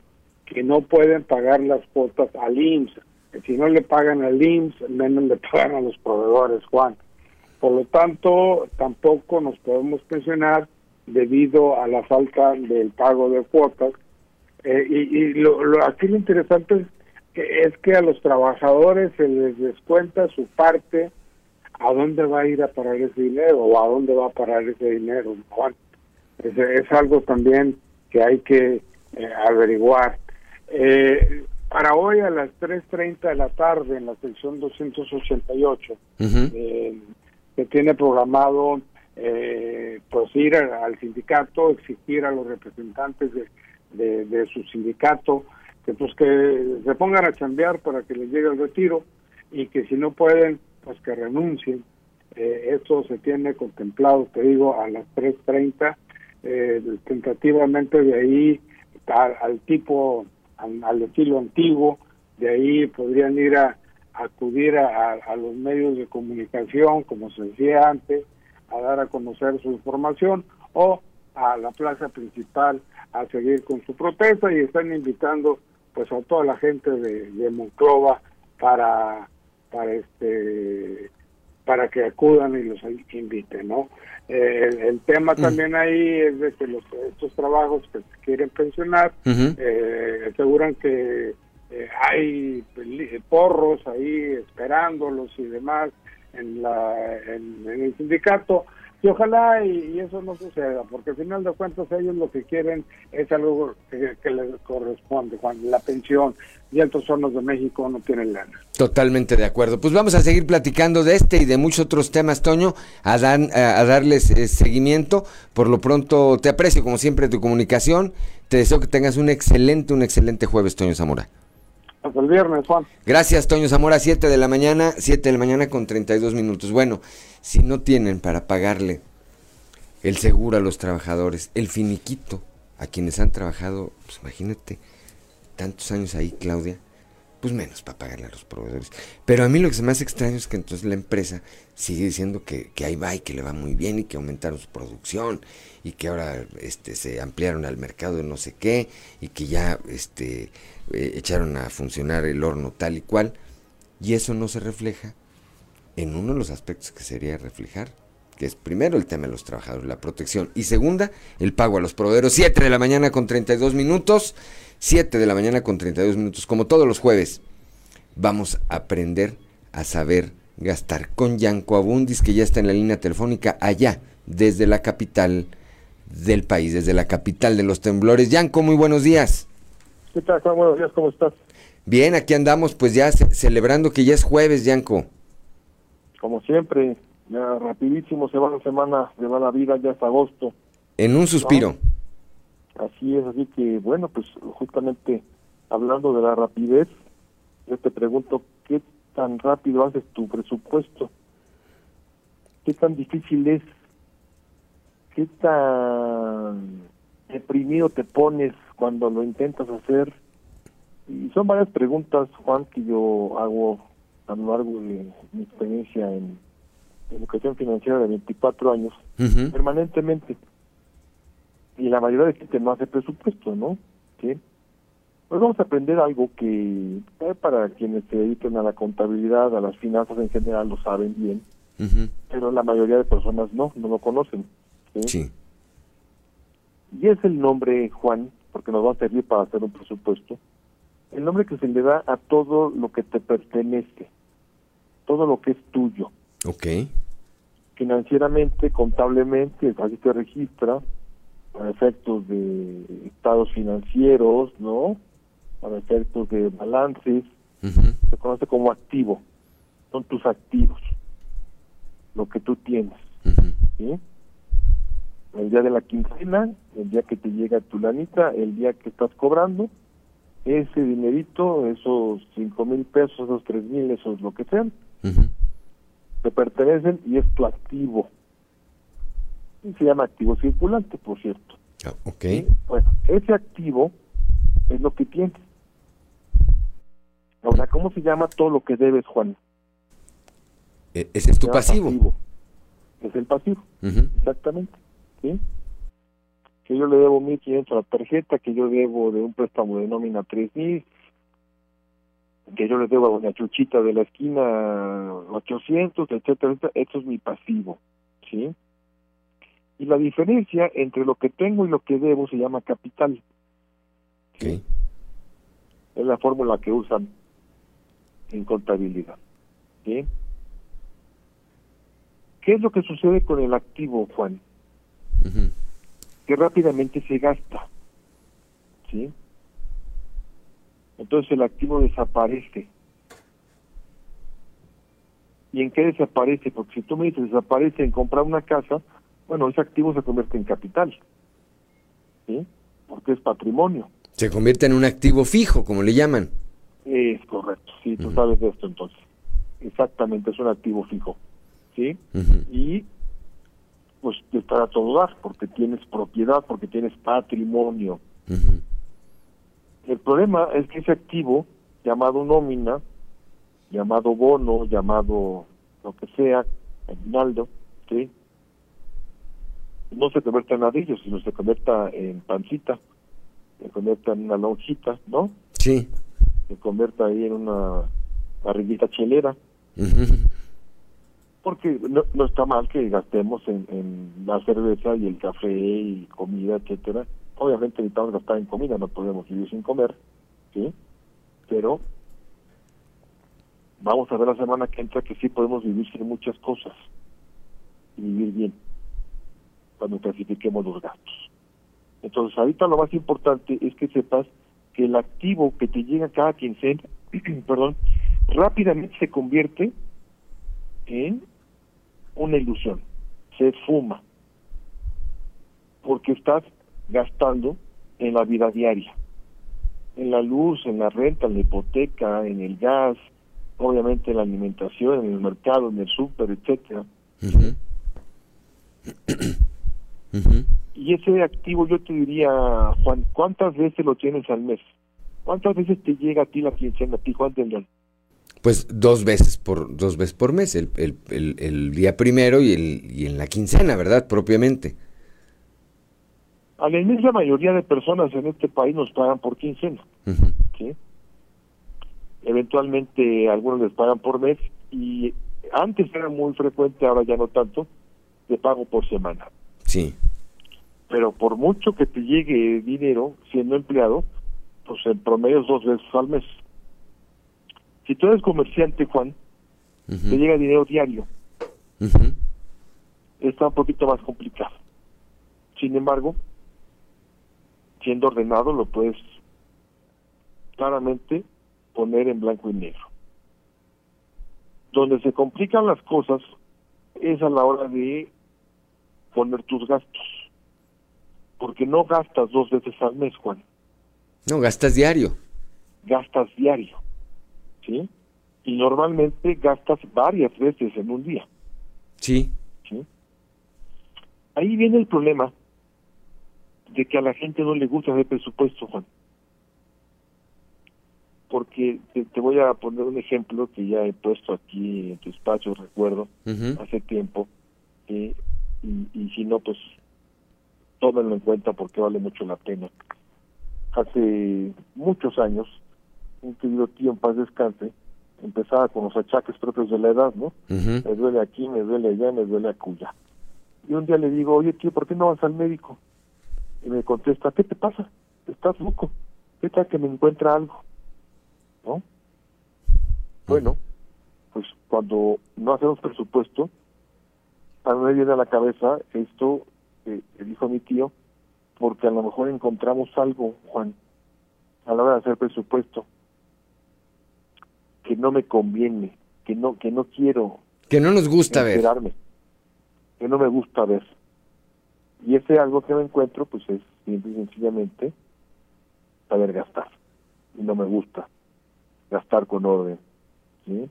que no pueden pagar las cuotas al IMSS. Que si no le pagan al IMSS, menos le pagan a los proveedores, Juan. Por lo tanto, tampoco nos podemos pensionar debido a la falta del pago de cuotas. Eh, y, lo, aquí lo interesante es que, es que a los trabajadores se les descuenta su parte a dónde va a ir a parar ese dinero o a dónde va a parar ese dinero. Juan. Es, es algo también que hay que eh, averiguar. Eh, para hoy a las 3.30 de la tarde en la sección 288 se tiene programado eh, pues ir al sindicato, exigir a los representantes de, de, su sindicato que pues que se pongan a chambear para que les llegue el retiro y que si no pueden, pues que renuncien. Eh, eso se tiene contemplado, te digo, a las 3.30, eh, tentativamente de ahí al, tipo, al, estilo antiguo, de ahí podrían ir a, acudir a, los medios de comunicación, como se decía antes, a dar a conocer su información, o a la plaza principal a seguir con su protesta y están invitando pues a toda la gente de, de Monclova para para este para que acudan y los inviten no eh, el, tema mm. también ahí es de que los estos trabajos que se quieren pensionar eh, aseguran que eh, hay porros ahí esperándolos y demás en la el sindicato y ojalá y, eso no suceda, porque al final de cuentas ellos lo que quieren es algo que, les corresponde, cuando la pensión y altos hornos de México no tienen lana. Totalmente de acuerdo. Pues vamos a seguir platicando de este y de muchos otros temas, Toño, a, a darles eh, seguimiento. Por lo pronto te aprecio, como siempre, tu comunicación. Te deseo que tengas un excelente, un excelente jueves, Toño Zamora. Hasta el viernes, Juan. Gracias, Toño Zamora, 7 de la mañana, 7 de la mañana con 32 minutos. Bueno, si no tienen para pagarle el seguro a los trabajadores, el finiquito a quienes han trabajado, pues imagínate, tantos años ahí, Claudia, pues menos para pagarle a los proveedores. Pero a mí lo que se me hace extraño es que entonces la empresa sigue diciendo que, que ahí va y que le va muy bien y que aumentaron su producción y que ahora este, se ampliaron al mercado de no sé qué y que ya este, eh, echaron a funcionar el horno tal y cual. Y eso no se refleja en uno de los aspectos que sería reflejar, que es primero el tema de los trabajadores, la protección, y segunda, el pago a los proveedores. 7 de la mañana con 32 minutos, 7 de la mañana con 32 minutos, como todos los jueves. Vamos a aprender a saber gastar con Yanko Abundis, que ya está en la línea telefónica allá, desde la capital del país, desde la capital de los temblores. Yanko, muy buenos días. ¿Qué tal, Buenos días, ¿cómo estás? Bien, aquí andamos, pues ya celebrando que ya es jueves, Yanko. Como siempre, ya rapidísimo se va la semana, se va la vida, ya es agosto. En un suspiro. Así es, así que bueno, pues justamente hablando de la rapidez, yo te pregunto, ¿qué tan rápido haces tu presupuesto? ¿Qué tan difícil es? ¿Qué tan deprimido te pones cuando lo intentas hacer? Y son varias preguntas, Juan, que yo hago a lo largo de mi experiencia en educación financiera de 24 años, permanentemente. Y la mayoría de gente no hace presupuesto, ¿no? ¿Sí? Pues vamos a aprender algo que eh, para quienes se dedican a la contabilidad, a las finanzas en general, lo saben bien, pero la mayoría de personas no, no lo conocen. ¿sí? Y es el nombre, Juan, porque nos va a servir para hacer un presupuesto, el nombre que se le da a todo lo que te pertenece, todo lo que es tuyo. Ok. Financieramente, contablemente, así te registra, para efectos de estados financieros, ¿no? Para efectos de balances, se conoce como activo, son tus activos, lo que tú tienes. ¿sí? El día de la quincena, el día que te llega tu lanita, el día que estás cobrando, ese dinerito, esos cinco mil pesos, esos tres mil, esos lo que sean, te pertenecen y es tu activo. Y se llama activo circulante, por cierto. Ah, ok. Bueno, ese activo es lo que tienes. Ahora, ¿cómo se llama todo lo que debes, Juan? E, ese es tu pasivo. Es el pasivo, exactamente. ¿Sí? Que yo le debo 1.500 a la tarjeta, que yo debo de un préstamo de nómina 3.000, que yo le debo a doña Chuchita de la esquina 800, etcétera, etcétera, eso es mi pasivo, ¿sí? Y la diferencia entre lo que tengo y lo que debo se llama capital. ¿sí? Es la fórmula que usan en contabilidad, ¿sí? ¿Qué es lo que sucede con el activo, Juan? Que rápidamente se gasta, ¿sí? entonces el activo desaparece. ¿Y en qué desaparece? Porque si tú me dices desaparece en comprar una casa, bueno, ese activo se convierte en capital, ¿sí? Porque es patrimonio. Se convierte en un activo fijo, como le llaman. Es correcto, sí, tú sabes de esto entonces. Exactamente, es un activo fijo, ¿sí? Y pues estar a todo dar, porque tienes propiedad, porque tienes patrimonio. El problema es que ese activo, llamado nómina, llamado bono, llamado lo que sea, aguinaldo, ¿sí? no se convierta en ladrillo, sino se convierta en pancita, se convierta en una lonjita, ¿no? Sí. Se convierta ahí en una barriguita chelera. Porque no, no está mal que gastemos en, en la cerveza y el café y comida, etcétera. Obviamente necesitamos gastar en comida, no podemos vivir sin comer, ¿sí? Pero vamos a ver la semana que entra que sí podemos vivir sin muchas cosas y vivir bien cuando clasifiquemos los gastos. Entonces, ahorita lo más importante es que sepas que el activo que te llega cada quincena, perdón, rápidamente se convierte en una ilusión, se fuma, porque estás gastando en la vida diaria, en la luz, en la renta, en la hipoteca, en el gas, obviamente en la alimentación, en el mercado, en el súper, etcétera. Y ese activo yo te diría, Juan, ¿cuántas veces lo tienes al mes? ¿Cuántas veces te llega a ti la quincena, a ti, Juan del? Pues dos veces por dos veces por mes, el, el, el, día primero y, el, y en la quincena, ¿verdad? Propiamente. A la inmensa mayoría de personas en este país nos pagan por quincena. ¿sí? Eventualmente algunos les pagan por mes y antes era muy frecuente, ahora ya no tanto, de pago por semana. Sí. Pero por mucho que te llegue dinero siendo empleado, pues en promedio es dos veces al mes. Si tú eres comerciante, Juan, te llega dinero diario. Está un poquito más complicado. Sin embargo, siendo ordenado, lo puedes claramente poner en blanco y negro. Donde se complican las cosas es a la hora de poner tus gastos. Porque no gastas dos veces al mes, Juan. No, gastas diario. Gastas diario. ¿Sí? Y normalmente gastas varias veces en un día. Sí. ¿Sí? Ahí viene el problema de que a la gente no le gusta el presupuesto, Juan. Porque te, voy a poner un ejemplo que ya he puesto aquí en tu espacio, recuerdo, hace tiempo. Eh, y, y si no, pues tómenlo en cuenta porque vale mucho la pena. Hace muchos años, un querido tío en paz descanse, empezaba con los achaques propios de la edad, ¿no? Me duele aquí, me duele allá, me duele acuya. Y un día le digo, oye tío, ¿por qué no vas al médico? Y me contesta, ¿qué te pasa? Estás loco. ¿Qué tal que me encuentra algo? ¿No? Bueno, pues cuando no hacemos presupuesto, a mí me viene a la cabeza esto que, dijo mi tío, porque a lo mejor encontramos algo, Juan, a la hora de hacer presupuesto, que no me conviene, que no, que no quiero. Que no nos gusta ver. Que no me gusta ver. Y ese algo que me encuentro, pues es simple y sencillamente saber gastar. Y no me gusta gastar con orden. ¿sí?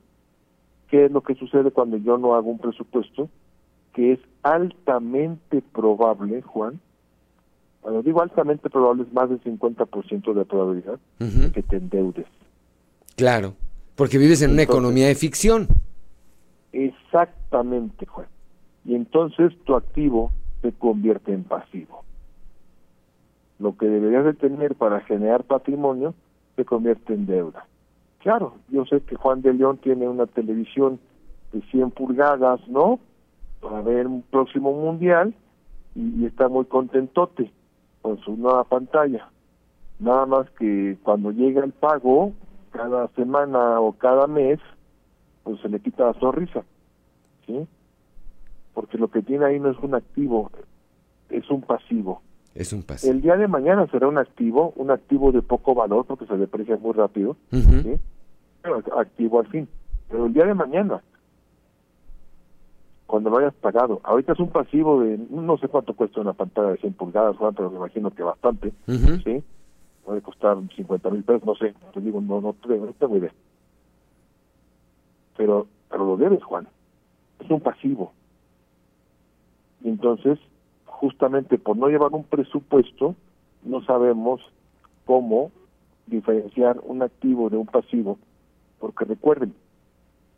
¿Qué es lo que sucede cuando yo no hago un presupuesto? que es altamente probable, Juan, cuando digo altamente probable es más del 50% de probabilidad que te endeudes. Claro, porque vives en una economía de ficción. Exactamente, Juan. Y entonces tu activo se convierte en pasivo. Lo que deberías de tener para generar patrimonio se convierte en deuda. Claro, yo sé que Juan de León tiene una televisión de 100 pulgadas, ¿no? para ver un próximo mundial y, está muy contentote con su nueva pantalla. Nada más que cuando llega el pago, cada semana o cada mes, pues se le quita la sonrisa, ¿sí? Porque lo que tiene ahí no es un activo, es un pasivo. Es un pasivo. El día de mañana será un activo, un activo de poco valor porque se deprecia muy rápido, ¿sí? Pero activo al fin. Pero el día de mañana, cuando lo hayas pagado. Ahorita es un pasivo de, no sé cuánto cuesta una pantalla de 100 pulgadas, Juan, pero me imagino que bastante, ¿sí? Puede costar 50 mil pesos, no sé, te digo, no, no, no tengo idea. Pero, pero lo debes, Juan. es un pasivo. Y entonces, justamente por no llevar un presupuesto, no sabemos cómo diferenciar un activo de un pasivo, porque recuerden,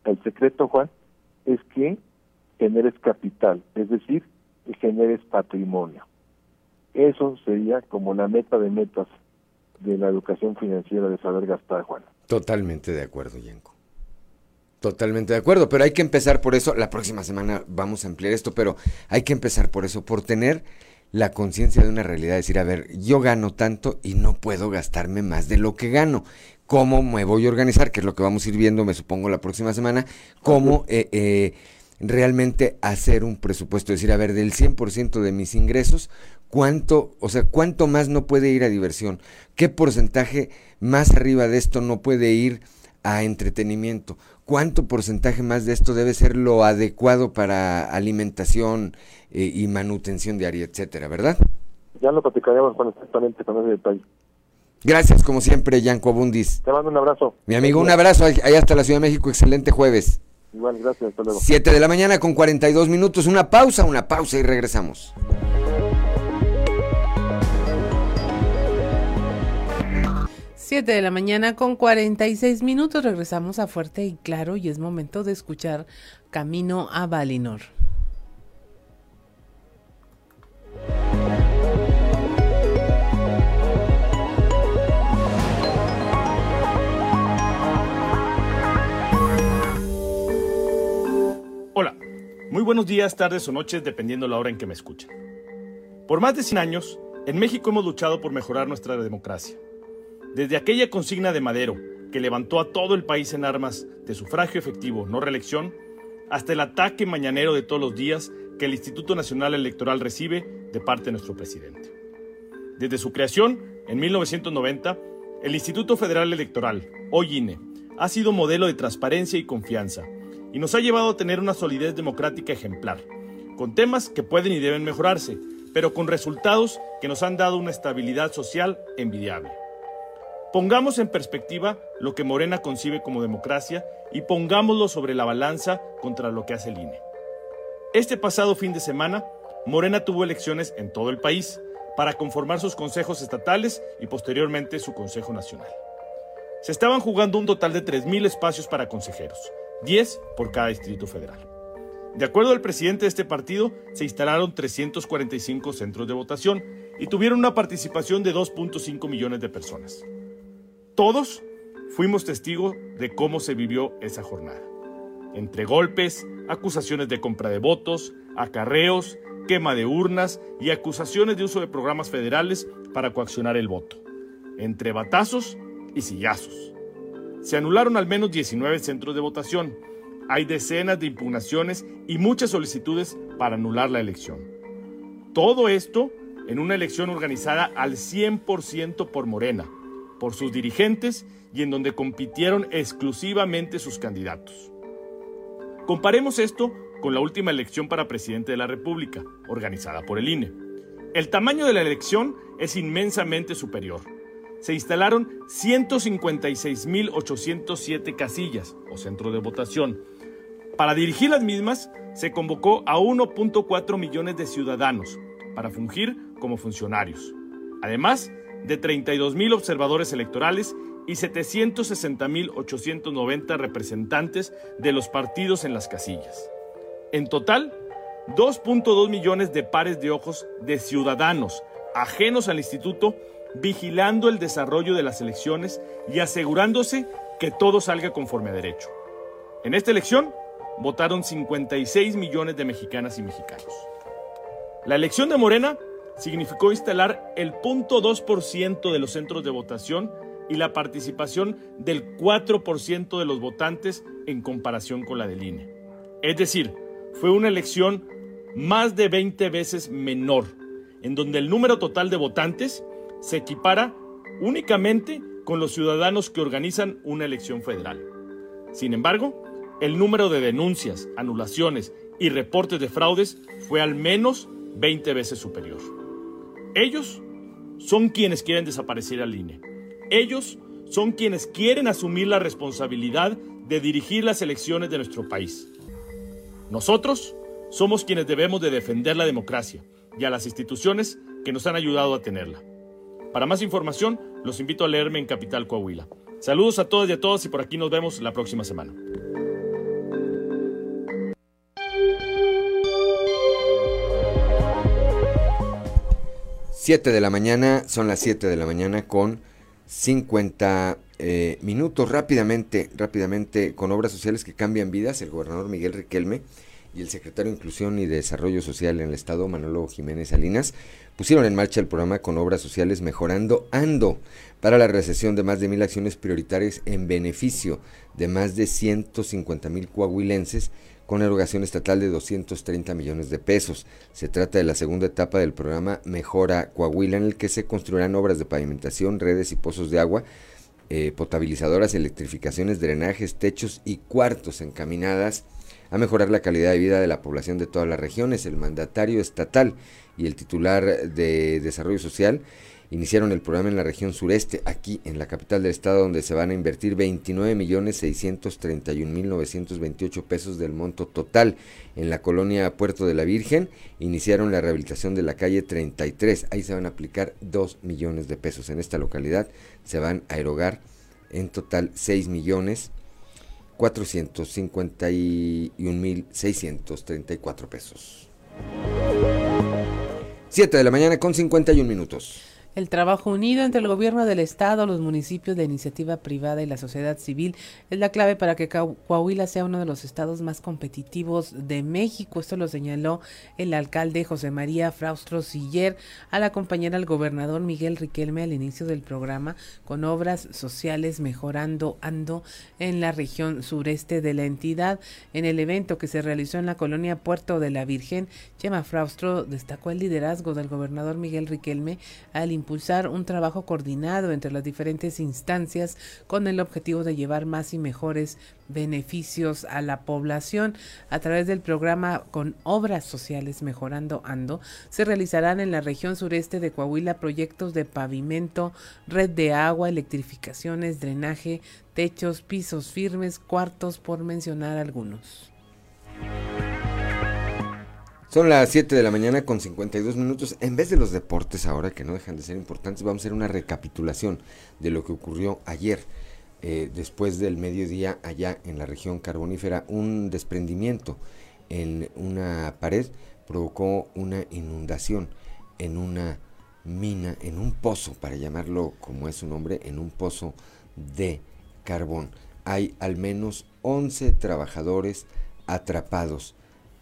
el secreto, Juan, es que generes capital, es decir, que generes patrimonio. Eso sería como la meta de metas de la educación financiera de saber gastar, Juan. Totalmente de acuerdo, Yanko. Totalmente de acuerdo, pero hay que empezar por eso. La próxima semana vamos a ampliar esto, pero hay que empezar por eso, por tener la conciencia de una realidad, decir, a ver, yo gano tanto y no puedo gastarme más de lo que gano. ¿Cómo me voy a organizar? Que es lo que vamos a ir viendo, me supongo, la próxima semana. ¿Cómo eh, eh, realmente hacer un presupuesto? Decir, a ver, del 100% de mis ingresos, ¿cuánto, o sea, cuánto más no puede ir a diversión? ¿Qué porcentaje más arriba de esto no puede ir a entretenimiento? ¿Cuánto porcentaje más de esto debe ser lo adecuado para alimentación eh, y manutención diaria, etcétera, verdad? Ya lo platicaremos con exactamente con ese detalle. Gracias, como siempre, Yanko Abundis. Te mando un abrazo. Mi amigo, un abrazo allá hasta la Ciudad de México. Excelente jueves. Igual, gracias. Hasta luego. 7 de la mañana con 42 minutos. Una pausa, una pausa y regresamos. Siete de la mañana con 46 minutos. Regresamos a Fuerte y Claro y es momento de escuchar Camino a Valinor. Muy buenos días, tardes o noches, dependiendo la hora en que me escuchen. Por más de 100 años, en México hemos luchado por mejorar nuestra democracia. Desde aquella consigna de Madero, que levantó a todo el país en armas de sufragio efectivo, no reelección, hasta el ataque mañanero de todos los días que el Instituto Nacional Electoral recibe de parte de nuestro presidente. Desde su creación, en 1990, el Instituto Federal Electoral, hoy INE, ha sido modelo de transparencia y confianza, y nos ha llevado a tener una solidez democrática ejemplar, con temas que pueden y deben mejorarse, pero con resultados que nos han dado una estabilidad social envidiable. Pongamos en perspectiva lo que Morena concibe como democracia y pongámoslo sobre la balanza contra lo que hace el INE. Este pasado fin de semana, Morena tuvo elecciones en todo el país para conformar sus consejos estatales y posteriormente su Consejo Nacional. Se estaban jugando un total de 3.000 espacios para consejeros, 10 por cada distrito federal. De acuerdo al presidente de este partido, se instalaron 345 centros de votación y tuvieron una participación de 2.5 millones de personas. Todos fuimos testigos de cómo se vivió esa jornada. Entre golpes, acusaciones de compra de votos, acarreos, quema de urnas y acusaciones de uso de programas federales para coaccionar el voto. Entre batazos y sillazos. Se anularon al menos 19 centros de votación. Hay decenas de impugnaciones y muchas solicitudes para anular la elección. Todo esto en una elección organizada al 100% por Morena, por sus dirigentes y en donde compitieron exclusivamente sus candidatos. Comparemos esto con la última elección para presidente de la República, organizada por el INE. El tamaño de la elección es inmensamente superior. Se instalaron 156.807 casillas o centros de votación. Para dirigir las mismas, se convocó a 1.4 millones de ciudadanos para fungir como funcionarios, además de 32.000 observadores electorales y 760.890 representantes de los partidos en las casillas. En total, 2.2 millones de pares de ojos de ciudadanos ajenos al instituto vigilando el desarrollo de las elecciones y asegurándose que todo salga conforme a derecho. En esta elección votaron 56 millones de mexicanas y mexicanos. La elección de Morena significó instalar el 0.2% de los centros de votación y la participación del 4% de los votantes en comparación con la del INE. Es decir, fue una elección más de 20 veces menor, en donde el número total de votantes se equipara únicamente con los ciudadanos que organizan una elección federal. Sin embargo, el número de denuncias, anulaciones y reportes de fraudes fue al menos 20 veces superior. Ellos son quienes quieren desaparecer al INE. Ellos son quienes quieren asumir la responsabilidad de dirigir las elecciones de nuestro país. Nosotros somos quienes debemos de defender la democracia y a las instituciones que nos han ayudado a tenerla. Para más información, los invito a leerme en Capital Coahuila. Saludos a todos y a todos y por aquí nos vemos la próxima semana. Siete de la mañana, son las 7 de la mañana con 50 eh, minutos. Rápidamente, rápidamente, con obras sociales que cambian vidas, el gobernador Miguel Riquelme y el secretario de Inclusión y Desarrollo Social en el Estado, Manolo Jiménez Salinas, pusieron en marcha el programa con obras sociales Mejorando Ando para la recesión de más de mil acciones prioritarias en beneficio de más de 150 mil coahuilenses con erogación estatal de 230 millones de pesos. Se trata de la segunda etapa del programa Mejora Coahuila en el que se construirán obras de pavimentación, redes y pozos de agua, eh, potabilizadoras, electrificaciones, drenajes, techos y cuartos encaminadas a mejorar la calidad de vida de la población de todas las regiones. El mandatario estatal y el titular de Desarrollo Social iniciaron el programa en la región sureste, aquí en la capital del estado, donde se van a invertir 29 millones 631 mil 928 pesos del monto total. En la colonia Puerto de la Virgen iniciaron la rehabilitación de la calle 33. Ahí se van a aplicar 2 millones de pesos. En esta localidad se van a erogar en total 6 millones 451.634 pesos. 7 de la mañana con 51 minutos. El trabajo unido entre el gobierno del estado, los municipios de iniciativa privada y la sociedad civil es la clave para que Coahuila sea uno de los estados más competitivos de México. Esto lo señaló el alcalde José María Fraustro Siller al acompañar al gobernador Miguel Riquelme al inicio del programa con obras sociales mejorando ando en la región sureste de la entidad. En el evento que se realizó en la colonia Puerto de la Virgen, Chema Fraustro destacó el liderazgo del gobernador Miguel Riquelme al impulsar un trabajo coordinado entre las diferentes instancias con el objetivo de llevar más y mejores beneficios a la población. A través del programa con obras sociales Mejorando Ando, se realizarán en la región sureste de Coahuila proyectos de pavimento, red de agua, electrificaciones, drenaje, techos, pisos firmes, cuartos, por mencionar algunos. Son las 7 de la mañana con 52 minutos. En vez de los deportes ahora, que no dejan de ser importantes, vamos a hacer una recapitulación de lo que ocurrió ayer, eh, después del mediodía allá en la región carbonífera. Un desprendimiento en una pared provocó una inundación en una mina, en un pozo, para llamarlo como es su nombre, en un pozo de carbón. Hay al menos 11 trabajadores atrapados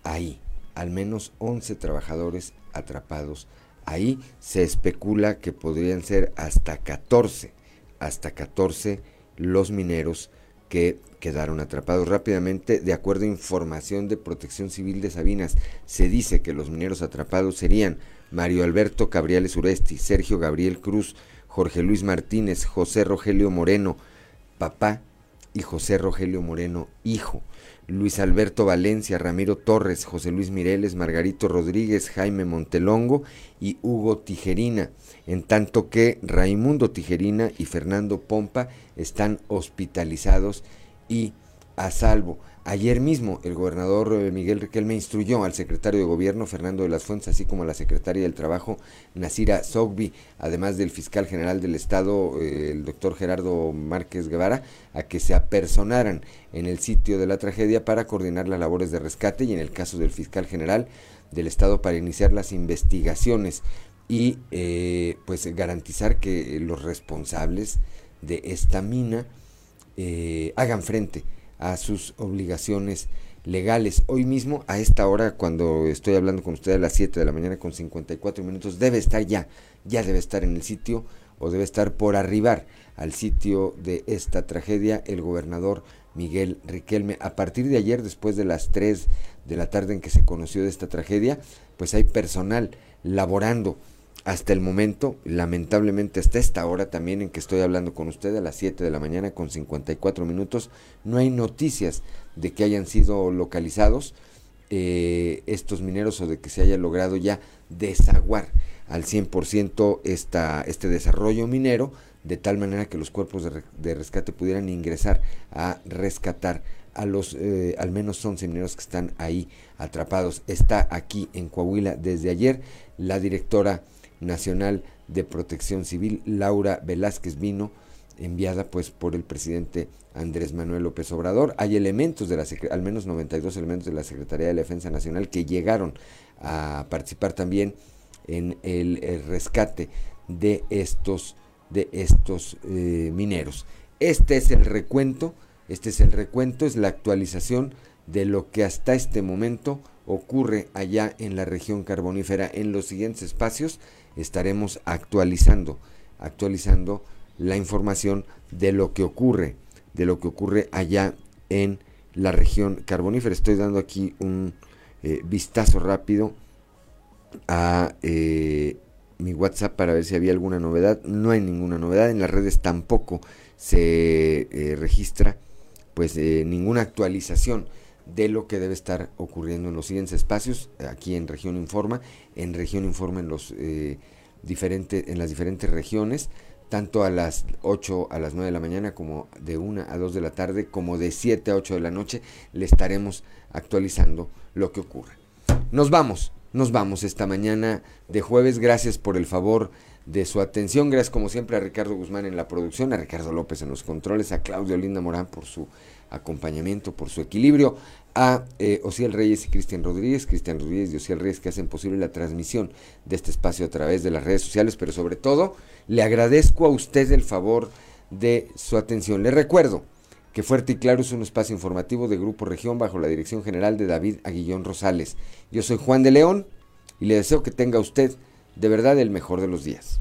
ahí al menos 11 trabajadores atrapados. Ahí se especula que podrían ser hasta 14, hasta 14 los mineros que quedaron atrapados rápidamente. De acuerdo a información de Protección Civil de Sabinas, se dice que los mineros atrapados serían Mario Alberto Cabriales Uresti, Sergio Gabriel Cruz, Jorge Luis Martínez, José Rogelio Moreno, papá, y José Rogelio Moreno, hijo. Luis Alberto Valencia, Ramiro Torres, José Luis Mireles, Margarito Rodríguez, Jaime Montelongo y Hugo Tijerina, en tanto que Raimundo Tijerina y Fernando Pompa están hospitalizados y a salvo. Ayer mismo el gobernador eh, Miguel Riquelme instruyó al secretario de gobierno Fernando de las Fuentes, así como a la secretaria del Trabajo Nasira Sogbi, además del fiscal general del Estado, eh, el doctor Gerardo Márquez Guevara, a que se apersonaran en el sitio de la tragedia para coordinar las labores de rescate y en el caso del fiscal general del Estado para iniciar las investigaciones y eh, pues garantizar que los responsables de esta mina hagan frente a sus obligaciones legales. Hoy mismo, a esta hora, cuando estoy hablando con usted a las 7 de la mañana con 54 minutos, debe estar ya, ya debe estar en el sitio o debe estar por arribar al sitio de esta tragedia el gobernador Miguel Riquelme. A partir de ayer, después de las 3 de la tarde en que se conoció de esta tragedia, pues hay personal laborando hasta el momento, lamentablemente hasta esta hora también en que estoy hablando con usted a las 7 de la mañana con 54 minutos, no hay noticias de que hayan sido localizados eh, estos mineros o de que se haya logrado ya desaguar al 100% esta, este desarrollo minero, de tal manera que los cuerpos de, rescate pudieran ingresar a rescatar a los eh, al menos 11 mineros que están ahí atrapados. Está aquí en Coahuila desde ayer la directora nacional de Protección Civil, Laura Velázquez Vino, enviada pues por el presidente Andrés Manuel López Obrador. Hay elementos de la al menos 92 elementos de la Secretaría de Defensa Nacional que llegaron a participar también en el, rescate de estos de estos eh, mineros. Este es el recuento, este es el recuento, es la actualización de lo que hasta este momento ocurre allá en la región carbonífera. En los siguientes espacios estaremos actualizando, actualizando la información de lo que ocurre, de lo que ocurre allá en la región carbonífera. Estoy dando aquí un eh, vistazo rápido a eh, mi WhatsApp para ver si había alguna novedad. No hay ninguna novedad. En las redes tampoco se eh, registra pues ninguna actualización de lo que debe estar ocurriendo en los siguientes espacios, aquí en Región Informa, en Región Informa en los diferentes, en las diferentes regiones, tanto a las 8 a las 9 de la mañana como de 1 a 2 de la tarde, como de 7 a 8 de la noche, le estaremos actualizando lo que ocurre. Nos vamos, nos vamos esta mañana de jueves. Gracias por el favor de su atención. Gracias como siempre a Ricardo Guzmán en la producción, a Ricardo López en los controles, a Claudio Linda Morán por su acompañamiento, por su equilibrio, a eh, Reyes y Cristian Rodríguez, Cristian Rodríguez y Ociel Reyes que hacen posible la transmisión de este espacio a través de las redes sociales, pero sobre todo le agradezco a usted el favor de su atención. Le recuerdo que Fuerte y Claro es un espacio informativo de Grupo Región bajo la dirección general de David Aguillón Rosales. Yo soy Juan de León y le deseo que tenga usted de verdad el mejor de los días.